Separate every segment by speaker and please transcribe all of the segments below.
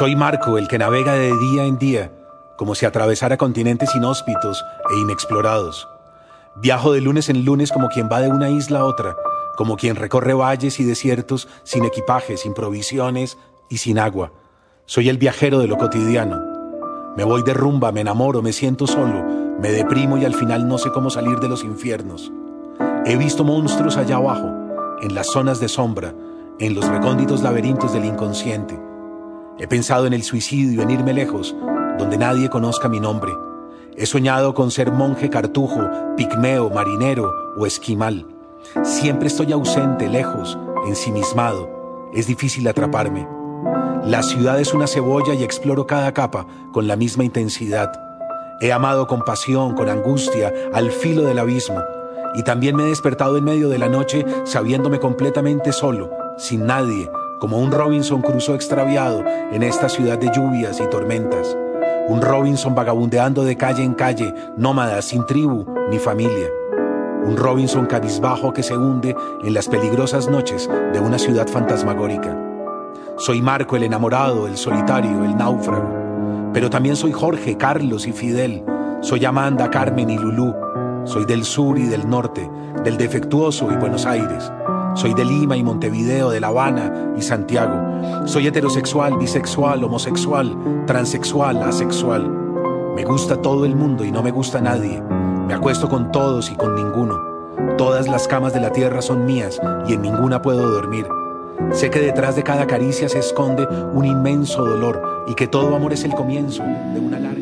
Speaker 1: Soy Marco, el que navega de día en día, como si atravesara continentes inhóspitos e inexplorados. Viajo de lunes en lunes como quien va de una isla a otra, como quien recorre valles y desiertos sin equipaje, sin provisiones y sin agua. Soy el viajero de lo cotidiano. Me voy de rumba, me enamoro, me siento solo, me deprimo y al final no sé cómo salir de los infiernos. He visto monstruos allá abajo, en las zonas de sombra, en los recónditos laberintos del inconsciente. He pensado en el suicidio, en irme lejos, donde nadie conozca mi nombre. He soñado con ser monje cartujo, pigmeo, marinero o esquimal. Siempre estoy ausente, lejos, ensimismado. Es difícil atraparme. La ciudad es una cebolla y exploro cada capa con la misma intensidad. He amado con pasión, con angustia, al filo del abismo. Y también me he despertado en medio de la noche sabiéndome completamente solo, sin nadie, como un Robinson Crusoe extraviado en esta ciudad de lluvias y tormentas. Un Robinson vagabundeando de calle en calle, nómada, sin tribu ni familia. Un Robinson cabizbajo que se hunde en las peligrosas noches de una ciudad fantasmagórica. Soy Marco el enamorado, el solitario, el náufrago. Pero también soy Jorge, Carlos y Fidel. Soy Amanda, Carmen y Lulú. Soy del sur y del norte, del defectuoso y Buenos Aires. Soy de Lima y Montevideo, de La Habana y Santiago. Soy heterosexual, bisexual, homosexual, transexual, asexual. Me gusta todo el mundo y no me gusta nadie. Me acuesto con todos y con ninguno. Todas las camas de la tierra son mías y en ninguna puedo dormir. Sé que detrás de cada caricia se esconde un inmenso dolor y que todo amor es el comienzo de una larga...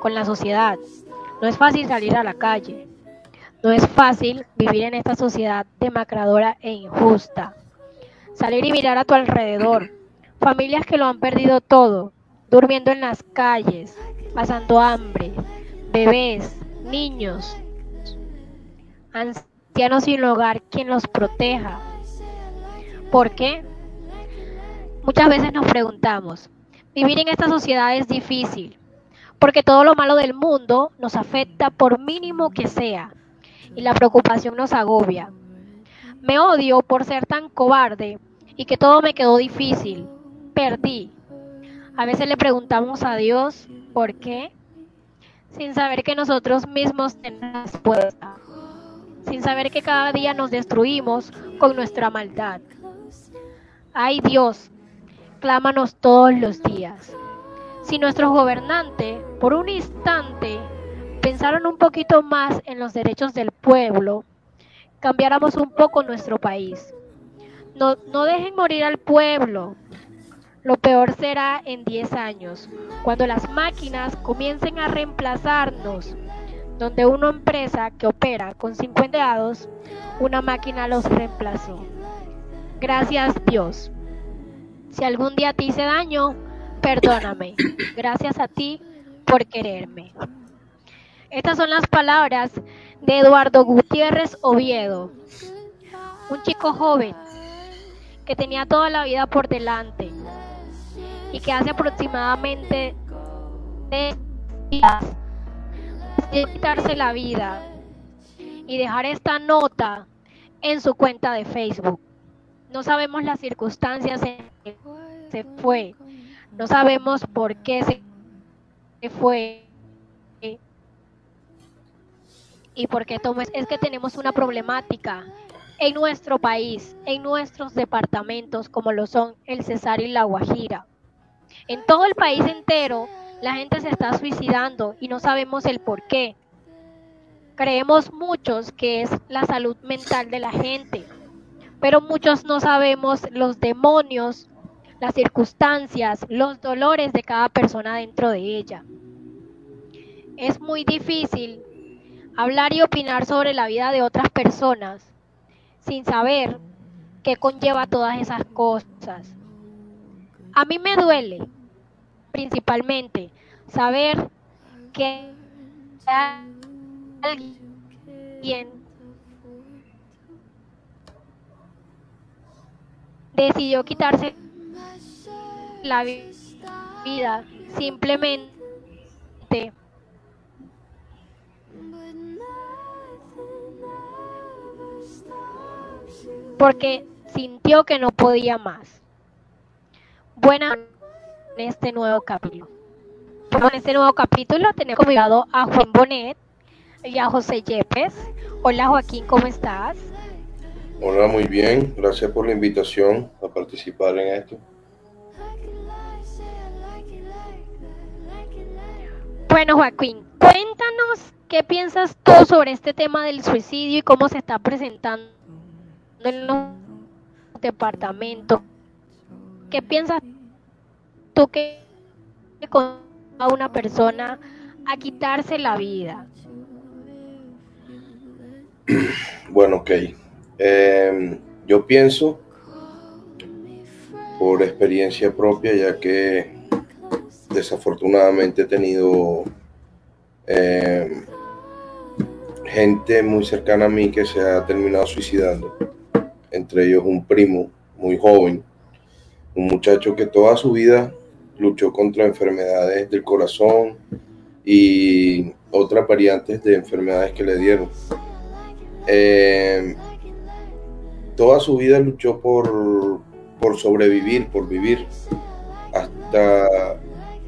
Speaker 2: con la sociedad. No es fácil salir a la calle. No es fácil vivir en esta sociedad demacradora e injusta. Salir y mirar a tu alrededor. Familias que lo han perdido todo, durmiendo en las calles, pasando hambre, bebés, niños, ancianos sin hogar, quien los proteja. ¿Por qué? Muchas veces nos preguntamos, vivir en esta sociedad es difícil, porque todo lo malo del mundo nos afecta por mínimo que sea, y la preocupación nos agobia. Me odio por ser tan cobarde y que todo me quedó difícil. Perdí. A veces le preguntamos a Dios, ¿por qué? Sin saber que nosotros mismos tenemos respuesta. Sin saber que cada día nos destruimos con nuestra maldad. Ay Dios, clámanos todos los días. Si nuestros gobernantes, por un instante, pensaron un poquito más en los derechos del pueblo, cambiáramos un poco nuestro país. No, no dejen morir al pueblo. Lo peor será en 10 años, cuando las máquinas comiencen a reemplazarnos, donde una empresa que opera con 50 dados, una máquina los reemplazó. Gracias Dios. Si algún día te hice daño, perdóname. Gracias a ti por quererme. Estas son las palabras de Eduardo Gutiérrez Oviedo, un chico joven que tenía toda la vida por delante y que hace aproximadamente tres días de quitarse la vida y dejar esta nota en su cuenta de Facebook. No sabemos las circunstancias en que se fue. No sabemos por qué se fue. Y por qué tomó. Es que tenemos una problemática en nuestro país, en nuestros departamentos, como lo son el Cesar y la Guajira. En todo el país entero, la gente se está suicidando y no sabemos el por qué. Creemos muchos que es la salud mental de la gente pero muchos no sabemos los demonios, las circunstancias, los dolores de cada persona dentro de ella. es muy difícil hablar y opinar sobre la vida de otras personas sin saber qué conlleva todas esas cosas. A mí me duele principalmente saber que alguien decidió quitarse la vida simplemente porque sintió que no podía más. Buena en este nuevo capítulo. En este nuevo capítulo tenemos convidado a Juan Bonet y a José Yepes. Hola Joaquín, ¿cómo estás?
Speaker 3: Hola, muy bien. Gracias por la invitación a participar en esto.
Speaker 2: Bueno, Joaquín, cuéntanos qué piensas tú sobre este tema del suicidio y cómo se está presentando en los departamentos. ¿Qué piensas tú que a una persona a quitarse la vida?
Speaker 3: Bueno, ok. Em, yo pienso, por experiencia propia, ya que desafortunadamente he tenido em, gente muy cercana a mí que se ha terminado suicidando, entre ellos un primo muy joven, un muchacho que toda su vida luchó contra enfermedades del corazón y otras variantes de enfermedades que le dieron. Em, toda su vida luchó por, por sobrevivir, por vivir, hasta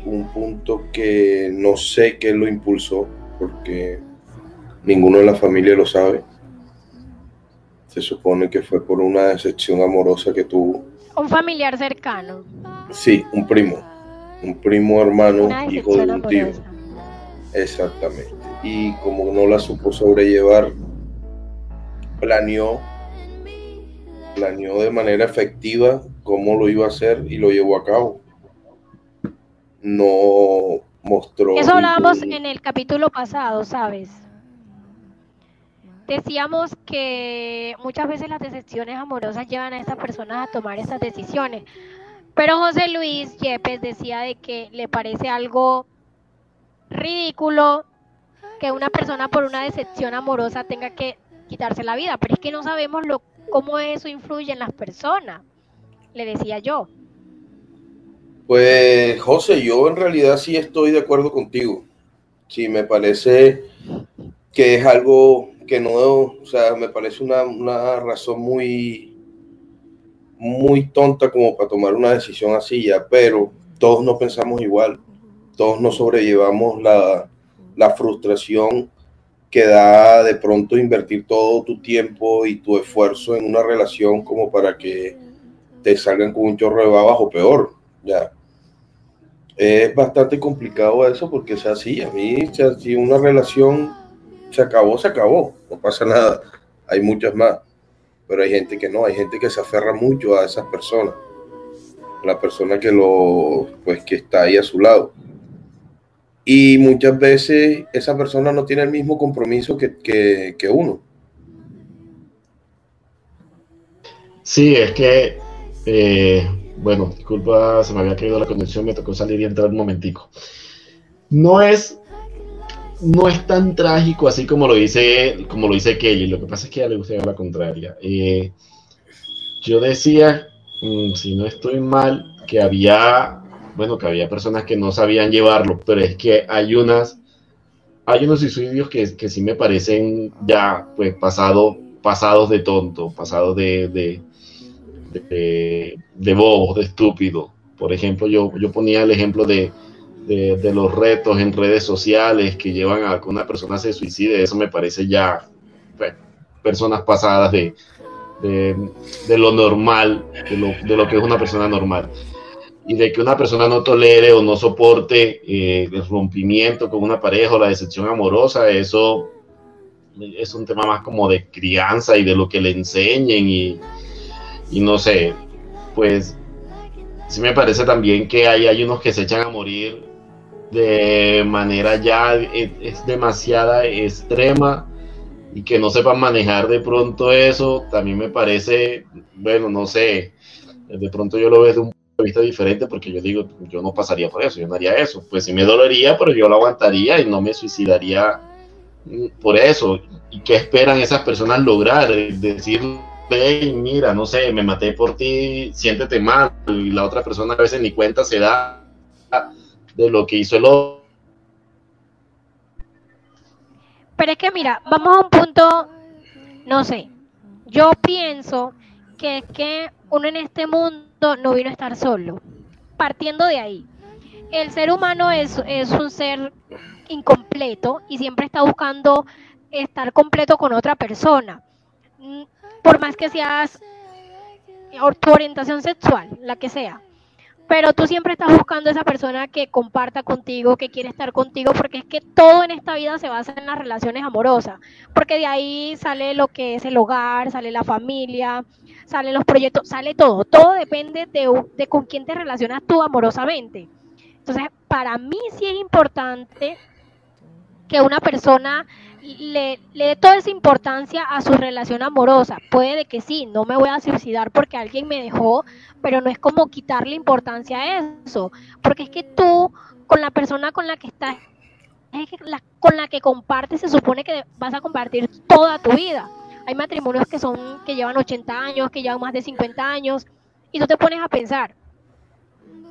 Speaker 3: un punto que no sé qué lo impulsó, porque ninguno de la familia lo sabe. Se supone que fue por una decepción amorosa que tuvo.
Speaker 2: Un familiar cercano.
Speaker 3: Sí, un primo. Un primo hermano, hijo de un tío. Exactamente. Y como no la supo sobrellevar, planeó planeó de manera efectiva cómo lo iba a hacer y lo llevó a cabo. No mostró.
Speaker 2: Eso hablábamos en el capítulo pasado, ¿sabes? Decíamos que muchas veces las decepciones amorosas llevan a estas personas a tomar esas decisiones. Pero José Luis Yepes decía de que le parece algo ridículo que una persona por una decepción amorosa tenga que quitarse la vida, pero es que no sabemos lo cómo eso influye en las personas, le decía yo.
Speaker 3: Pues José, yo en realidad sí estoy de acuerdo contigo. Sí, me parece que es algo que no, o sea, me parece una, una razón muy, muy tonta como para tomar una decisión así ya, pero todos no pensamos igual, todos no sobrellevamos la, la frustración que da de pronto invertir todo tu tiempo y tu esfuerzo en una relación como para que te salgan con un chorro de babas o peor, ya. Es bastante complicado eso porque es así, a mí si una relación se acabó, se acabó, no pasa nada, hay muchas más, pero hay gente que no, hay gente que se aferra mucho a esas personas, la persona que lo, pues que está ahí a su lado y muchas veces esa persona no tiene el mismo compromiso que, uno.
Speaker 4: Sí, es que, eh, bueno, disculpa, se me había caído la conexión, me tocó salir y entrar un momentico. No es, no es tan trágico así como lo dice, como lo dice Kelly, lo que pasa es que a le gusta la contraria. Eh, yo decía, mm, si no estoy mal, que había bueno, que había personas que no sabían llevarlo, pero es que hay unas, hay unos suicidios que, que sí me parecen ya, pues, pasado, pasados de tonto, pasados de, de, de, de bobo, de estúpido. Por ejemplo, yo, yo ponía el ejemplo de, de, los retos en redes sociales que llevan a que una persona se suicide, eso me parece ya personas pasadas de, de, lo normal, de lo, de lo que es una persona normal y de que una persona no tolere o no soporte eh, el rompimiento con una pareja o la decepción amorosa, eso es un tema más como de crianza y de lo que le enseñen y, y no sé, pues sí me parece también que hay, hay unos que se echan a morir de manera ya es, demasiada extrema y que no sepan manejar de pronto eso, también me parece, bueno, no sé, de pronto yo lo veo de un punto de vista diferente porque yo digo, yo no pasaría por eso, yo no haría eso, pues sí me dolería, pero yo lo aguantaría y no me suicidaría mm, por eso. ¿Y qué esperan esas personas lograr? Decir, mira, no sé, me maté por ti, siéntete mal, y la otra persona a veces ni cuenta se da de lo que hizo el otro.
Speaker 2: Pero es que mira, vamos a un punto, no sé, yo pienso que es que uno en este mundo no vino a estar solo. Partiendo de ahí, el ser humano es, es un ser incompleto y siempre está buscando estar completo con otra persona. Por más que seas tu orientación sexual, la que sea pero tú siempre estás buscando esa persona que comparta contigo, que quiere estar contigo, porque es que todo en esta vida se basa en las relaciones amorosas, porque de ahí sale lo que es el hogar, sale la familia, salen los proyectos, sale todo, todo depende de, de con quién te relacionas tú amorosamente. Entonces, para mí sí es importante que una persona le, le dé toda esa importancia a su relación amorosa. Puede que sí, no me voy a suicidar porque alguien me dejó, pero no es como quitarle importancia a eso, porque es que tú con la persona con la que estás, con la que compartes, se supone que vas a compartir toda tu vida. Hay matrimonios que son que llevan 80 años, que llevan más de 50 años, y tú te pones a pensar,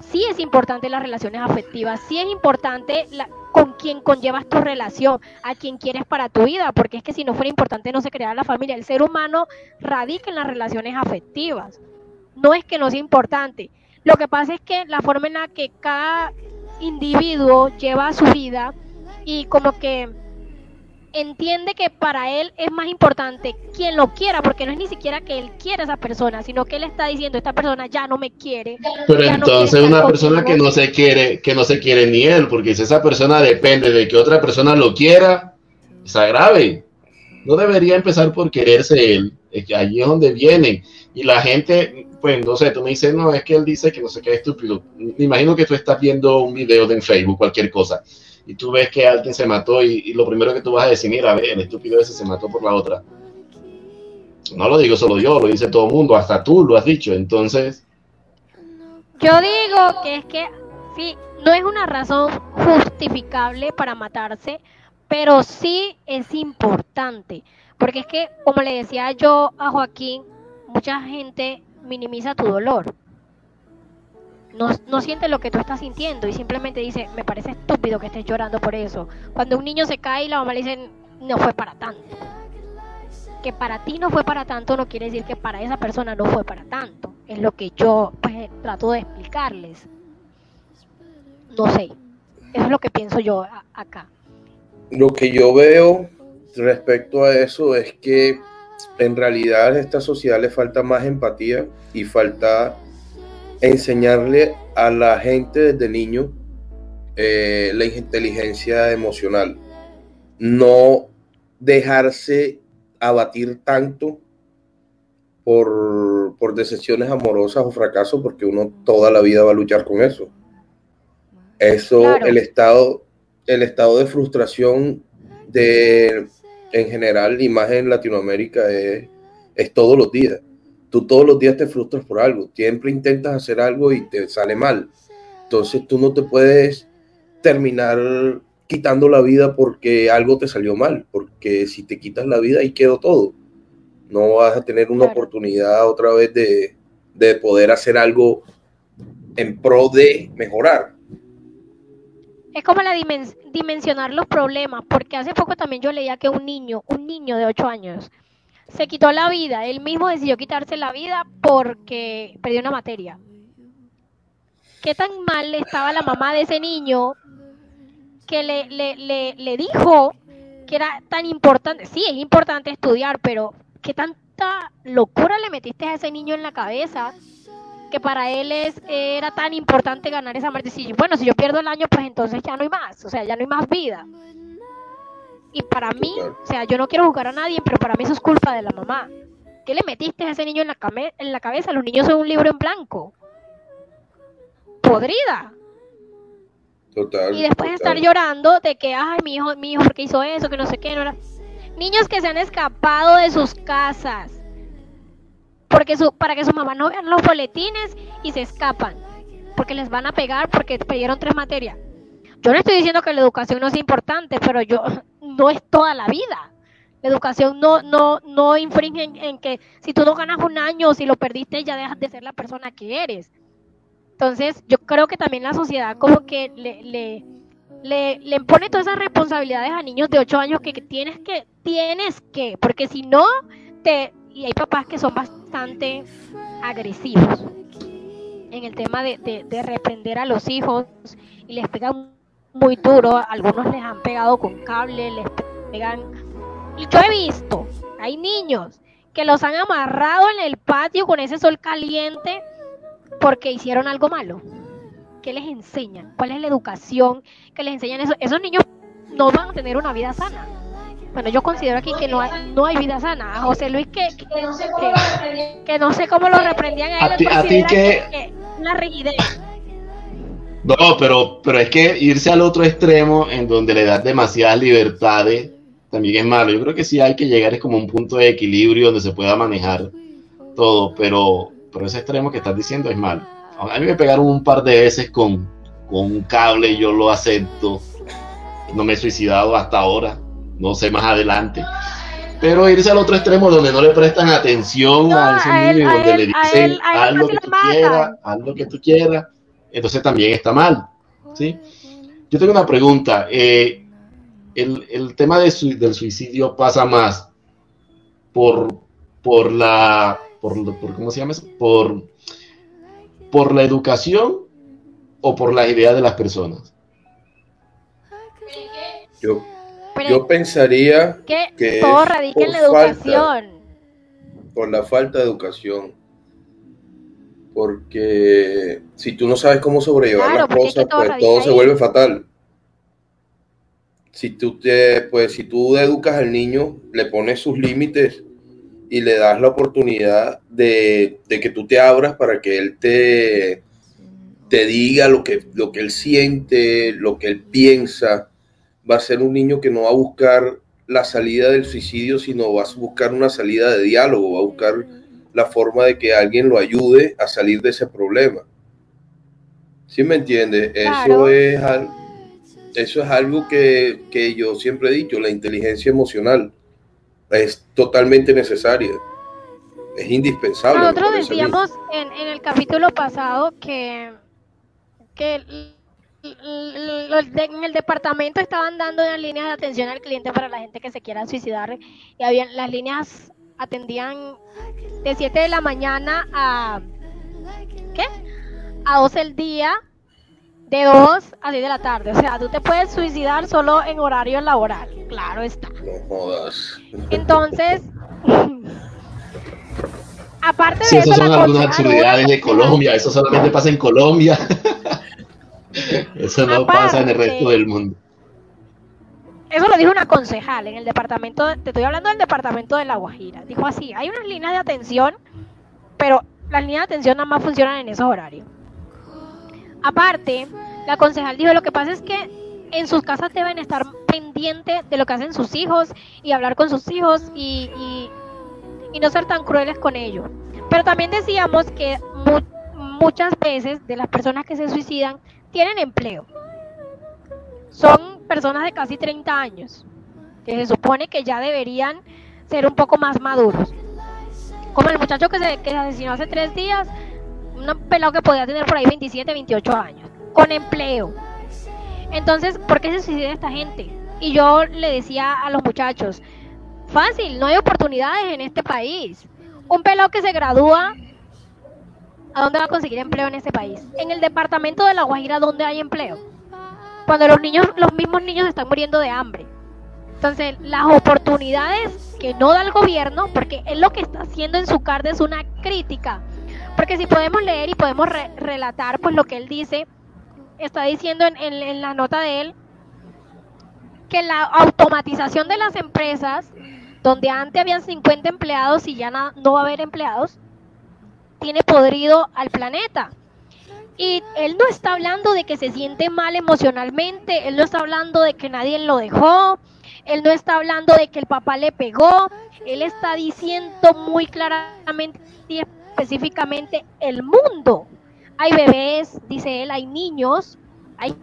Speaker 2: sí es importante las relaciones afectivas, sí es importante la, con quien conllevas tu relación, a quien quieres para tu vida, porque es que si no fuera importante no se creara la familia. El ser humano radica en las relaciones afectivas. No es que no sea importante. Lo que pasa es que la forma en la que cada individuo lleva su vida y como que entiende que para él es más importante quien lo quiera, porque no es ni siquiera que él quiera a esa persona, sino que él está diciendo, esta persona ya no me quiere.
Speaker 4: Pero entonces una persona que no se quiere, que no se quiere ni él, porque si esa persona depende de que otra persona lo quiera, es grave. No debería empezar por quererse él, allí es donde viene. Y la gente, pues no sé, tú me dices, no, es que él dice que no sé qué estúpido. Me imagino que tú estás viendo un video de en Facebook, cualquier cosa y tú ves que alguien se mató y, lo primero que tú vas a decir, mira, ve, el estúpido ese se mató por la otra. No lo digo solo yo, lo dice todo el mundo, hasta tú lo has dicho, entonces...
Speaker 2: Yo digo que es que, sí, no es una razón justificable para matarse, pero sí es importante, porque es que, como le decía yo a Joaquín, mucha gente minimiza tu dolor no, no siente lo que tú estás sintiendo y simplemente dice, me parece estúpido que estés llorando por eso. Cuando un niño se cae y la mamá le dice, no fue para tanto. Que para ti no fue para tanto no quiere decir que para esa persona no fue para tanto. Es lo que yo pues, trato de explicarles. No sé, eso es lo que pienso yo acá.
Speaker 3: Lo que yo veo respecto a eso es que en realidad a esta sociedad le falta más empatía y falta enseñarle a la gente desde niño eh, la inteligencia emocional. No dejarse abatir tanto por, por decepciones amorosas o fracasos, porque uno toda la vida va a luchar con eso. Eso, el estado, el estado de frustración de en general, y más en Latinoamérica, es, es todos los días tú todos los días te frustras por algo, siempre intentas hacer algo y te sale mal. Entonces tú no te puedes terminar quitando la vida porque algo te salió mal, porque si te quitas la vida ahí quedó todo. No vas a tener una oportunidad otra vez de, de poder hacer algo en pro de mejorar.
Speaker 2: Es como la dimensionar los problemas, porque hace poco también yo leía que un niño, un niño de 8 años, se quitó la vida. Él mismo decidió quitarse la vida porque perdió una materia. ¿Qué tan mal estaba la mamá de ese niño que le, le, le, dijo que era tan importante? Sí, es importante estudiar, pero ¿qué tanta locura le metiste a ese niño en la cabeza? que para él es, era tan importante ganar esa materia. bueno, si yo pierdo el año, pues entonces ya no hay más, o sea, ya no hay más vida. Y para mí, o sea, yo no quiero juzgar a nadie, pero para mí eso es culpa de la mamá. ¿Qué le metiste a ese niño en la, en la cabeza? Los niños son un libro en blanco. Podrida.
Speaker 3: Total.
Speaker 2: Y después estar
Speaker 3: total.
Speaker 2: llorando de que, ay, mi hijo, mi hijo, porque hizo eso, que no sé qué, no era. Niños que se han escapado de sus casas porque su, para que su mamá no vean los boletines y se escapan porque les van a pegar porque perdieron tres materias. Yo no estoy diciendo que la educación no es importante, pero yo no es toda la vida. La educación no, no, no infringe en, que si tú no ganas un año si lo perdiste ya dejas de ser la persona que eres. Entonces, yo creo que también la sociedad como que le, le, le, le impone todas esas responsabilidades a niños de 8 años que, que tienes que, tienes que, porque si no, te, y hay papás que son bastante agresivos en el tema de, de, de reprender a los hijos y les pegan muy duro, algunos les han pegado con cable, les pegan... Y yo he visto, hay niños que los han amarrado en el patio con ese sol caliente porque hicieron algo malo. ¿Qué les enseñan? ¿Cuál es la educación que les enseñan eso? Esos niños no van a tener una vida sana. Bueno, yo considero aquí que no hay, no hay vida sana. A José Luis que, que, que, que no sé cómo lo reprendían a él.
Speaker 4: A ti- que-
Speaker 2: que una rigidez.
Speaker 4: No, pero, pero es que irse al otro extremo en donde le das demasiadas libertades también es malo. Yo creo que sí hay que llegar es como un punto de equilibrio donde se pueda manejar todo, pero, pero ese extremo que estás diciendo es malo. A mí me pegaron un par de veces con, con un cable yo lo acepto. No me he suicidado hasta ahora, no sé más adelante. Pero irse al otro extremo donde no le prestan atención
Speaker 2: No,
Speaker 4: a ese niño, donde
Speaker 2: él-
Speaker 4: le dicen haz lo que tú quieras, haz lo que tú quieras, entonces también está mal. ¿sí? Yo tengo una pregunta. eh, el, el tema de sui- del suicidio pasa más por, por la, por, por- ¿cómo se llama eso? Por, por la educación o por las ideas de las personas.
Speaker 3: Yo, yo pensaría
Speaker 2: que,
Speaker 3: que
Speaker 2: todo
Speaker 3: es
Speaker 2: radica en la
Speaker 3: falta.
Speaker 2: educación.
Speaker 3: por la falta de educación. Porque si tú no sabes cómo sobrellevar
Speaker 2: Claro,
Speaker 3: las cosas,
Speaker 2: todo
Speaker 3: pues todo se
Speaker 2: ahí.
Speaker 3: vuelve fatal. Si tú te, pues si tú educas al niño, le pones sus límites y le das la oportunidad de, de que tú te abras para que él te, te diga lo que, lo que él siente, lo que él piensa, va a ser un niño que no va a buscar la salida del suicidio, sino va a buscar una salida de diálogo, va a buscar la forma de que alguien lo ayude a salir de ese problema. ¿Sí me entiende?
Speaker 2: Claro.
Speaker 3: Eso es al- eso es algo que, que yo siempre he dicho, la inteligencia emocional es totalmente necesaria, es indispensable.
Speaker 2: Nosotros decíamos en, en el capítulo pasado que, que en el departamento estaban dando unas líneas de atención al cliente para la gente que se quiera suicidar y habían las líneas atendían de 7 de la mañana a ¿qué? a 12 del día de 2 a 6 de la tarde. O sea, tú te puedes suicidar solo en horario laboral. Claro está.
Speaker 3: No jodas.
Speaker 2: Entonces, aparte
Speaker 4: Si
Speaker 2: de
Speaker 4: eso son
Speaker 2: la
Speaker 4: algunas absurdidades de Colombia, eso solamente pasa en Colombia. Eso no pasa en el resto
Speaker 2: Aparte-
Speaker 4: del mundo.
Speaker 2: Eso lo dijo una concejal en el departamento, de- te estoy hablando del departamento de La Guajira. Dijo así, hay unas líneas de atención, pero las líneas de atención nada más funcionan en esos horarios. Aparte, la concejal dijo, lo que pasa es que en sus casas deben estar pendientes de lo que hacen sus hijos y hablar con sus hijos y, y- y no ser tan crueles con ellos. Pero también decíamos que mu- muchas veces de las personas que se suicidan tienen empleo. Son personas de casi 30 años, que se supone que ya deberían ser un poco más maduros. Como el muchacho que se, que se asesinó hace tres días, un pelado que podía tener por ahí 27, 28 años, con empleo. Entonces, ¿por qué se suicida esta gente? Y yo le decía a los muchachos, fácil, no hay oportunidades en este país. Un pelado que se gradúa, ¿a dónde va a conseguir empleo en este país? En el departamento de La Guajira, ¿dónde hay empleo? Cuando los niños, los mismos niños están muriendo de hambre. Entonces, las oportunidades que no da el gobierno, porque él lo que está haciendo en su carta es una crítica. Porque si podemos leer y podemos re- relatar, pues lo que él dice, está diciendo en, en- la nota de él, que la automatización de las empresas, donde antes habían 50 empleados y ya no va a haber empleados, tiene podrido al planeta. Y él no está hablando de que se siente mal emocionalmente, él no está hablando de que nadie lo dejó, él no está hablando de que el papá le pegó, él está diciendo muy claramente y específicamente el mundo. Hay bebés, dice él, hay niños, hay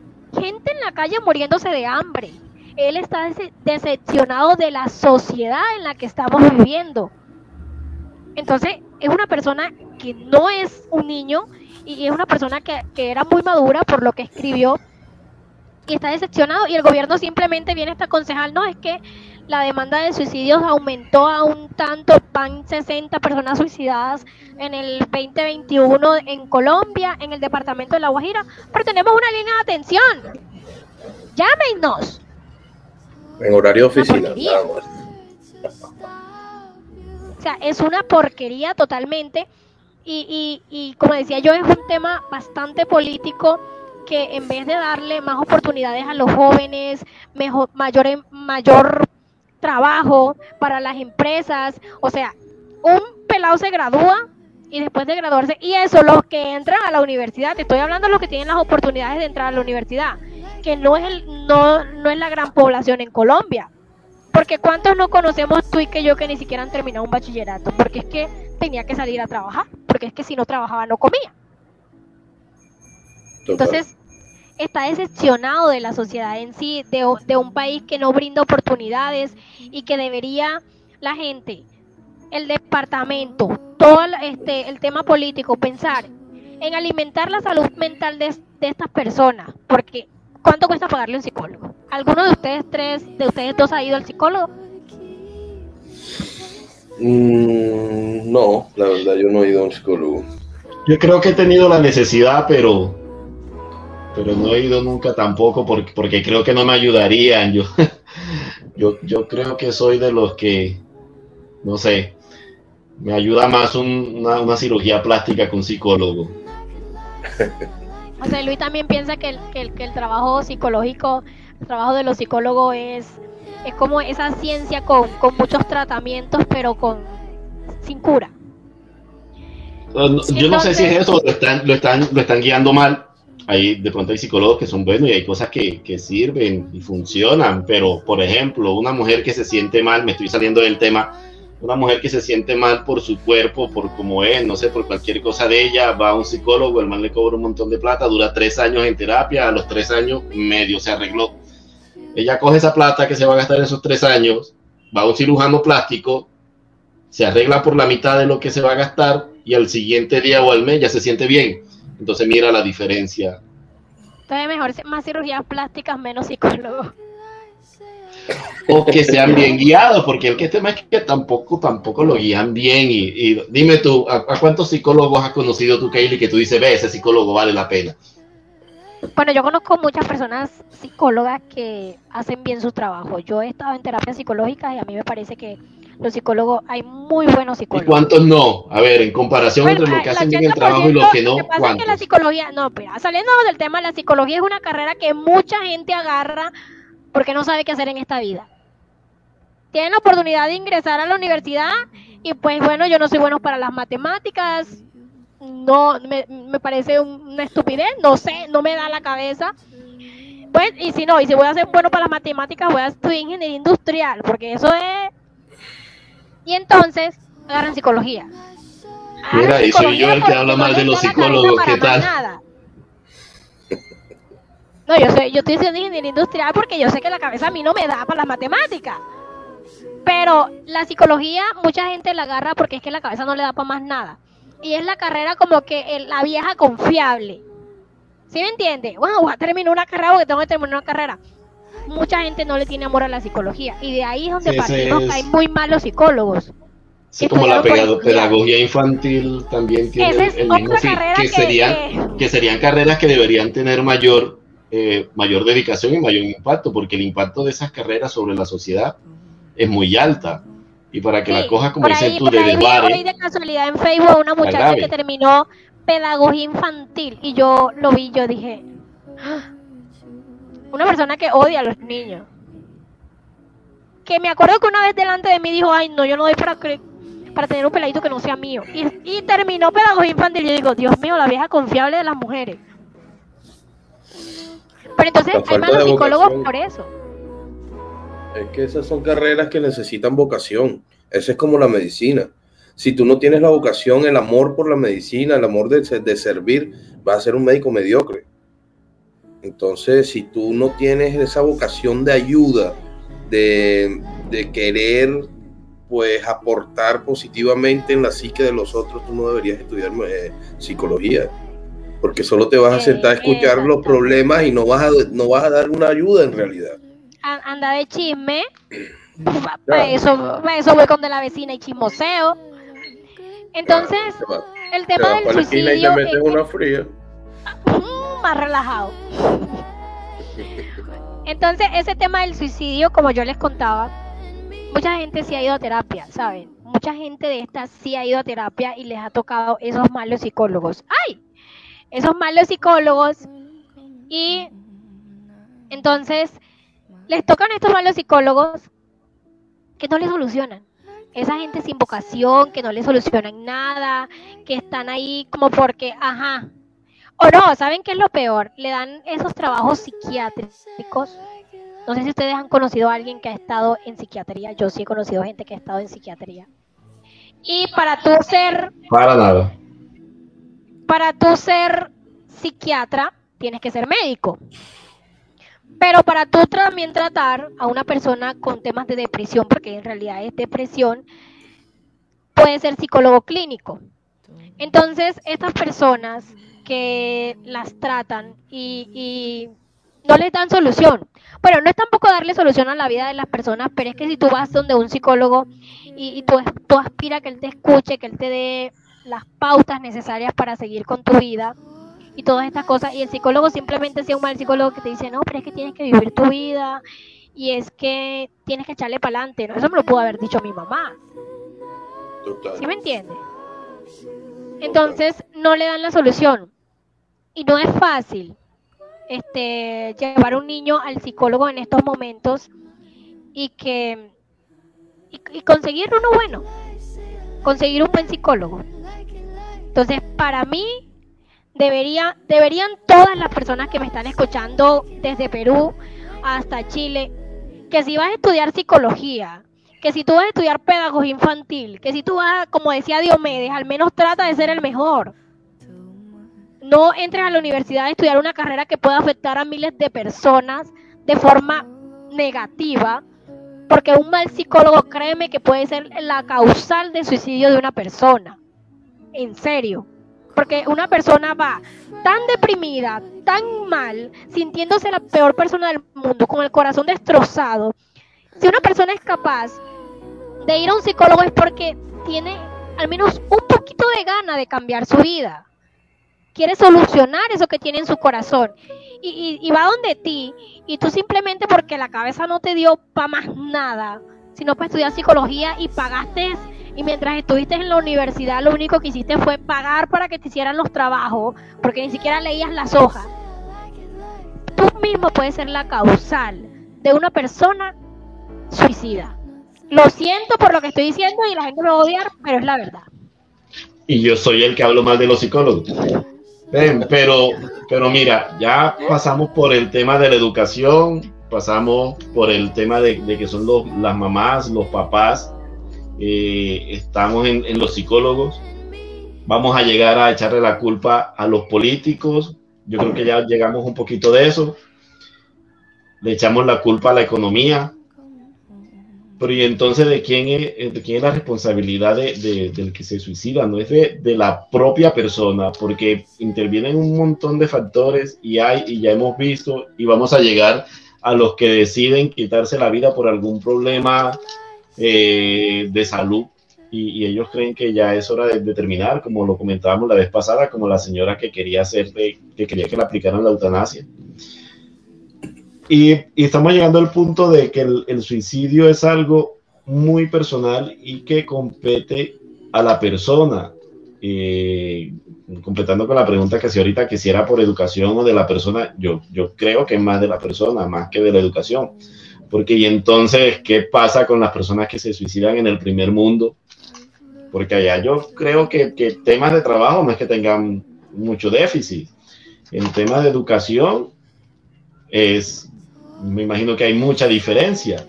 Speaker 2: gente en la calle muriéndose de hambre. Él está decepcionado de la sociedad en la que estamos viviendo. Entonces, es una persona que no es un niño y es una persona que, era muy madura por lo que escribió y está decepcionado y el gobierno simplemente viene a aconsejar, no, es que la demanda de suicidios aumentó a un tanto, van 60 personas suicidadas en el 2021 en Colombia, en el departamento de La Guajira, pero tenemos una línea de atención. Llámenos.
Speaker 3: En horario oficina.
Speaker 2: O sea, es una porquería totalmente y, y, como decía yo, es un tema bastante político que en vez de darle más oportunidades a los jóvenes, mejor, mayor, mayor trabajo para las empresas, o sea, un pelado se gradúa y después de graduarse, y eso, los que entran a la universidad, te estoy hablando de los que tienen las oportunidades de entrar a la universidad, que no es, el, no, no es la gran población en Colombia. Porque cuántos no conocemos tú y que yo que ni siquiera han terminado un bachillerato, porque es que tenía que salir a trabajar, porque es que si no trabajaba no comía. Entonces, está decepcionado de la sociedad en sí, de, de, un país que no brinda oportunidades y que debería la gente, el departamento, todo el, este, el tema político, pensar en alimentar la salud mental de, de estas personas, porque ¿Cuánto cuesta pagarle un psicólogo? ¿Alguno de ustedes tres, de ustedes dos ha ido al psicólogo?
Speaker 3: Mm, no, la verdad yo no he ido a un psicólogo.
Speaker 4: Yo creo que he tenido la necesidad, pero pero no he ido nunca tampoco porque, porque creo que no me ayudarían. Yo, yo, yo creo que soy de los que, no sé, me ayuda más una, una cirugía plástica que un psicólogo.
Speaker 2: O Luis también piensa que el, que el, que el trabajo psicológico, el trabajo de los psicólogos es, es como esa ciencia con, con muchos tratamientos, pero con sin cura.
Speaker 4: yo no sé si es eso, lo están, lo están, lo están guiando mal. Hay, de pronto hay psicólogos que son buenos y hay cosas que, que sirven y funcionan, pero por ejemplo, una mujer que se siente mal, me estoy saliendo del tema, una mujer que se siente mal por su cuerpo, por cómo es, no sé, por cualquier cosa de ella, va a un psicólogo, el man le cobra un montón de plata, dura tres años en terapia, a los tres años medio se arregló. Ella coge esa plata que se va a gastar en esos tres años, va a un cirujano plástico, se arregla por la mitad de lo que se va a gastar y al siguiente día o al mes ya se siente bien. Entonces mira la diferencia.
Speaker 2: Entonces mejor más cirugías plásticas, menos psicólogos
Speaker 4: o que sean bien guiados, porque el que tema es que tampoco, tampoco lo guían bien. Y, dime tú, ¿a, cuántos psicólogos has conocido tú, Kaylee, que tú dices, ve, ese psicólogo vale la pena?
Speaker 2: Bueno, yo conozco muchas personas psicólogas que hacen bien su trabajo. Yo he estado en terapia psicológica y a mí me parece que los psicólogos, hay muy buenos psicólogos.
Speaker 4: ¿Y cuántos no? A ver, en comparación entre los que hacen bien el trabajo y los que no,
Speaker 2: ¿cuántos? la psicología, no, pero saliendo del tema, la psicología es una carrera que mucha gente agarra porque no sabe qué hacer en esta vida. Tienen la oportunidad de ingresar a la universidad y pues bueno, yo no soy bueno para las matemáticas, no me, parece una estupidez, no sé, no me da la cabeza. Pues, y si no, y si voy a ser bueno para las matemáticas, voy a estudiar ingeniería industrial, porque eso es... Y entonces, agarran psicología.
Speaker 4: Mira, y soy yo el que habla mal de los psicólogos, ¿qué tal?
Speaker 2: No, yo, soy, yo estoy haciendo ingeniería industrial porque yo sé que la cabeza a mí no me da para las matemáticas. Pero la psicología, mucha gente la agarra porque es que la cabeza no le da para más nada. Y es la carrera como que la vieja confiable. ¿Sí me entiende? Bueno, voy a terminar una carrera porque tengo que terminar una carrera. Mucha gente no le tiene amor a la psicología. Y de ahí es donde partimos que hay muy malos psicólogos.
Speaker 4: Sí, como la pedagogía infantil también tiene el, mismo fin, que, serían, que serían carreras que deberían tener mayor eh, mayor dedicación y mayor impacto, porque el impacto de esas carreras sobre la sociedad es muy alta. Y para que la cojas, como dices tú, de
Speaker 2: hoy de casualidad en Facebook una muchacha que terminó pedagogía infantil y yo lo vi, yo dije, ah, una persona que odia a los niños. Que me acuerdo que una vez delante de mí dijo, ay, no, yo no doy para... Para tener un peladito que no sea mío. Y, terminó pedagogía infantil. Yo digo, Dios mío, la vieja confiable de las mujeres. Pero entonces hay malos psicólogos por eso.
Speaker 3: Es que esas son carreras que necesitan vocación. Esa es como la medicina. Si tú no tienes la vocación, el amor por la medicina, el amor de, de servir, vas a ser un médico mediocre. Entonces, si tú no tienes esa vocación de ayuda, de, de querer pues aportar positivamente en la psique de los otros, tú no deberías estudiar eh, psicología, porque solo te vas a sentar a escuchar los problemas y no vas a, no vas a dar una ayuda en realidad.
Speaker 2: Anda de chisme, para eso, eso voy con de la vecina y chismoseo. Entonces, el tema del suicidio...
Speaker 3: una fría.
Speaker 2: Mm, más relajado. Entonces, ese tema del suicidio, como yo les contaba, mucha gente sí ha ido a terapia, ¿saben? Mucha gente de estas sí ha ido a terapia y les ha tocado esos malos psicólogos. ¡Ay! Esos malos psicólogos. Y entonces les tocan estos malos psicólogos que no les solucionan. Esa gente sin vocación, que no les solucionan nada, que están ahí como porque, ajá. O no, ¿saben qué es lo peor? Le dan esos trabajos psiquiátricos no sé si ustedes han conocido a alguien que ha estado en psiquiatría. Yo sí he conocido gente que ha estado en psiquiatría. Y para tú ser...
Speaker 4: Para nada.
Speaker 2: Para tú ser psiquiatra, tienes que ser médico. Pero para tú también tratar a una persona con temas de depresión, porque en realidad es depresión, puede ser psicólogo clínico. Entonces, estas personas que las tratan y, y no les dan solución. Bueno, no es tampoco darle solución a la vida de las personas, pero es que si tú vas donde un psicólogo y, tú, tú aspiras que él te escuche, que él te dé las pautas necesarias para seguir con tu vida y todas estas cosas, y el psicólogo simplemente sea un mal psicólogo que te dice, no, pero es que tienes que vivir tu vida y es que tienes que echarle para adelante. ¿no? Eso me lo pudo haber dicho mi mamá. ¿Sí me entiende? Entonces no le dan la solución. Y no es fácil este, llevar un niño al psicólogo en estos momentos y que y, conseguir uno bueno, conseguir un buen psicólogo. Entonces, para mí debería deberían todas las personas que me están escuchando desde Perú hasta Chile que si vas a estudiar psicología, que si tú vas a estudiar pedagogía infantil, que si tú vas, como decía Diomedes, al menos trata de ser el mejor no entres a la universidad a estudiar una carrera que pueda afectar a miles de personas de forma negativa, porque un mal psicólogo, créeme que puede ser la causal de suicidio de una persona. En serio. Porque una persona va tan deprimida, tan mal, sintiéndose la peor persona del mundo, con el corazón destrozado. Si una persona es capaz de ir a un psicólogo es porque tiene al menos un poquito de gana de cambiar su vida quiere solucionar eso que tiene en su corazón. Y, va donde ti, y tú simplemente porque la cabeza no te dio para más nada, sino para estudiar psicología y pagaste, y mientras estuviste en la universidad lo único que hiciste fue pagar para que te hicieran los trabajos, porque ni siquiera leías las hojas. Tú mismo puedes ser la causal de una persona suicida. Lo siento por lo que estoy diciendo y la gente me va a odiar, pero es la verdad.
Speaker 4: Y yo soy el que hablo mal de los psicólogos pero, pero mira, ya pasamos por el tema de la educación, pasamos por el tema de, que son los, las mamás, los papás, eh, estamos en, en, los psicólogos, vamos a llegar a echarle la culpa a los políticos, yo creo que ya llegamos un poquito de eso, le echamos la culpa a la economía, pero y entonces, ¿de quién es, eh, de quién es la responsabilidad de, del que se suicida? No es de, de, la propia persona, porque intervienen un montón de factores y hay, y ya hemos visto, y vamos a llegar a los que deciden quitarse la vida por algún problema eh, de salud. Y, ellos creen que ya es hora de, terminar, como lo comentábamos la vez pasada, como la señora que quería hacer, que quería que le aplicaran la eutanasia. Y, estamos llegando al punto de que el, suicidio es algo muy personal y que compete a la persona. Eh, completando con la pregunta que hacía ahorita, que si era por educación o de la persona, yo, yo creo que es más de la persona, más que de la educación. Porque y entonces, ¿qué pasa con las personas que se suicidan en el primer mundo? porque allá yo creo que, que temas de trabajo no es que tengan mucho déficit. En temas de educación es, me imagino que hay mucha diferencia.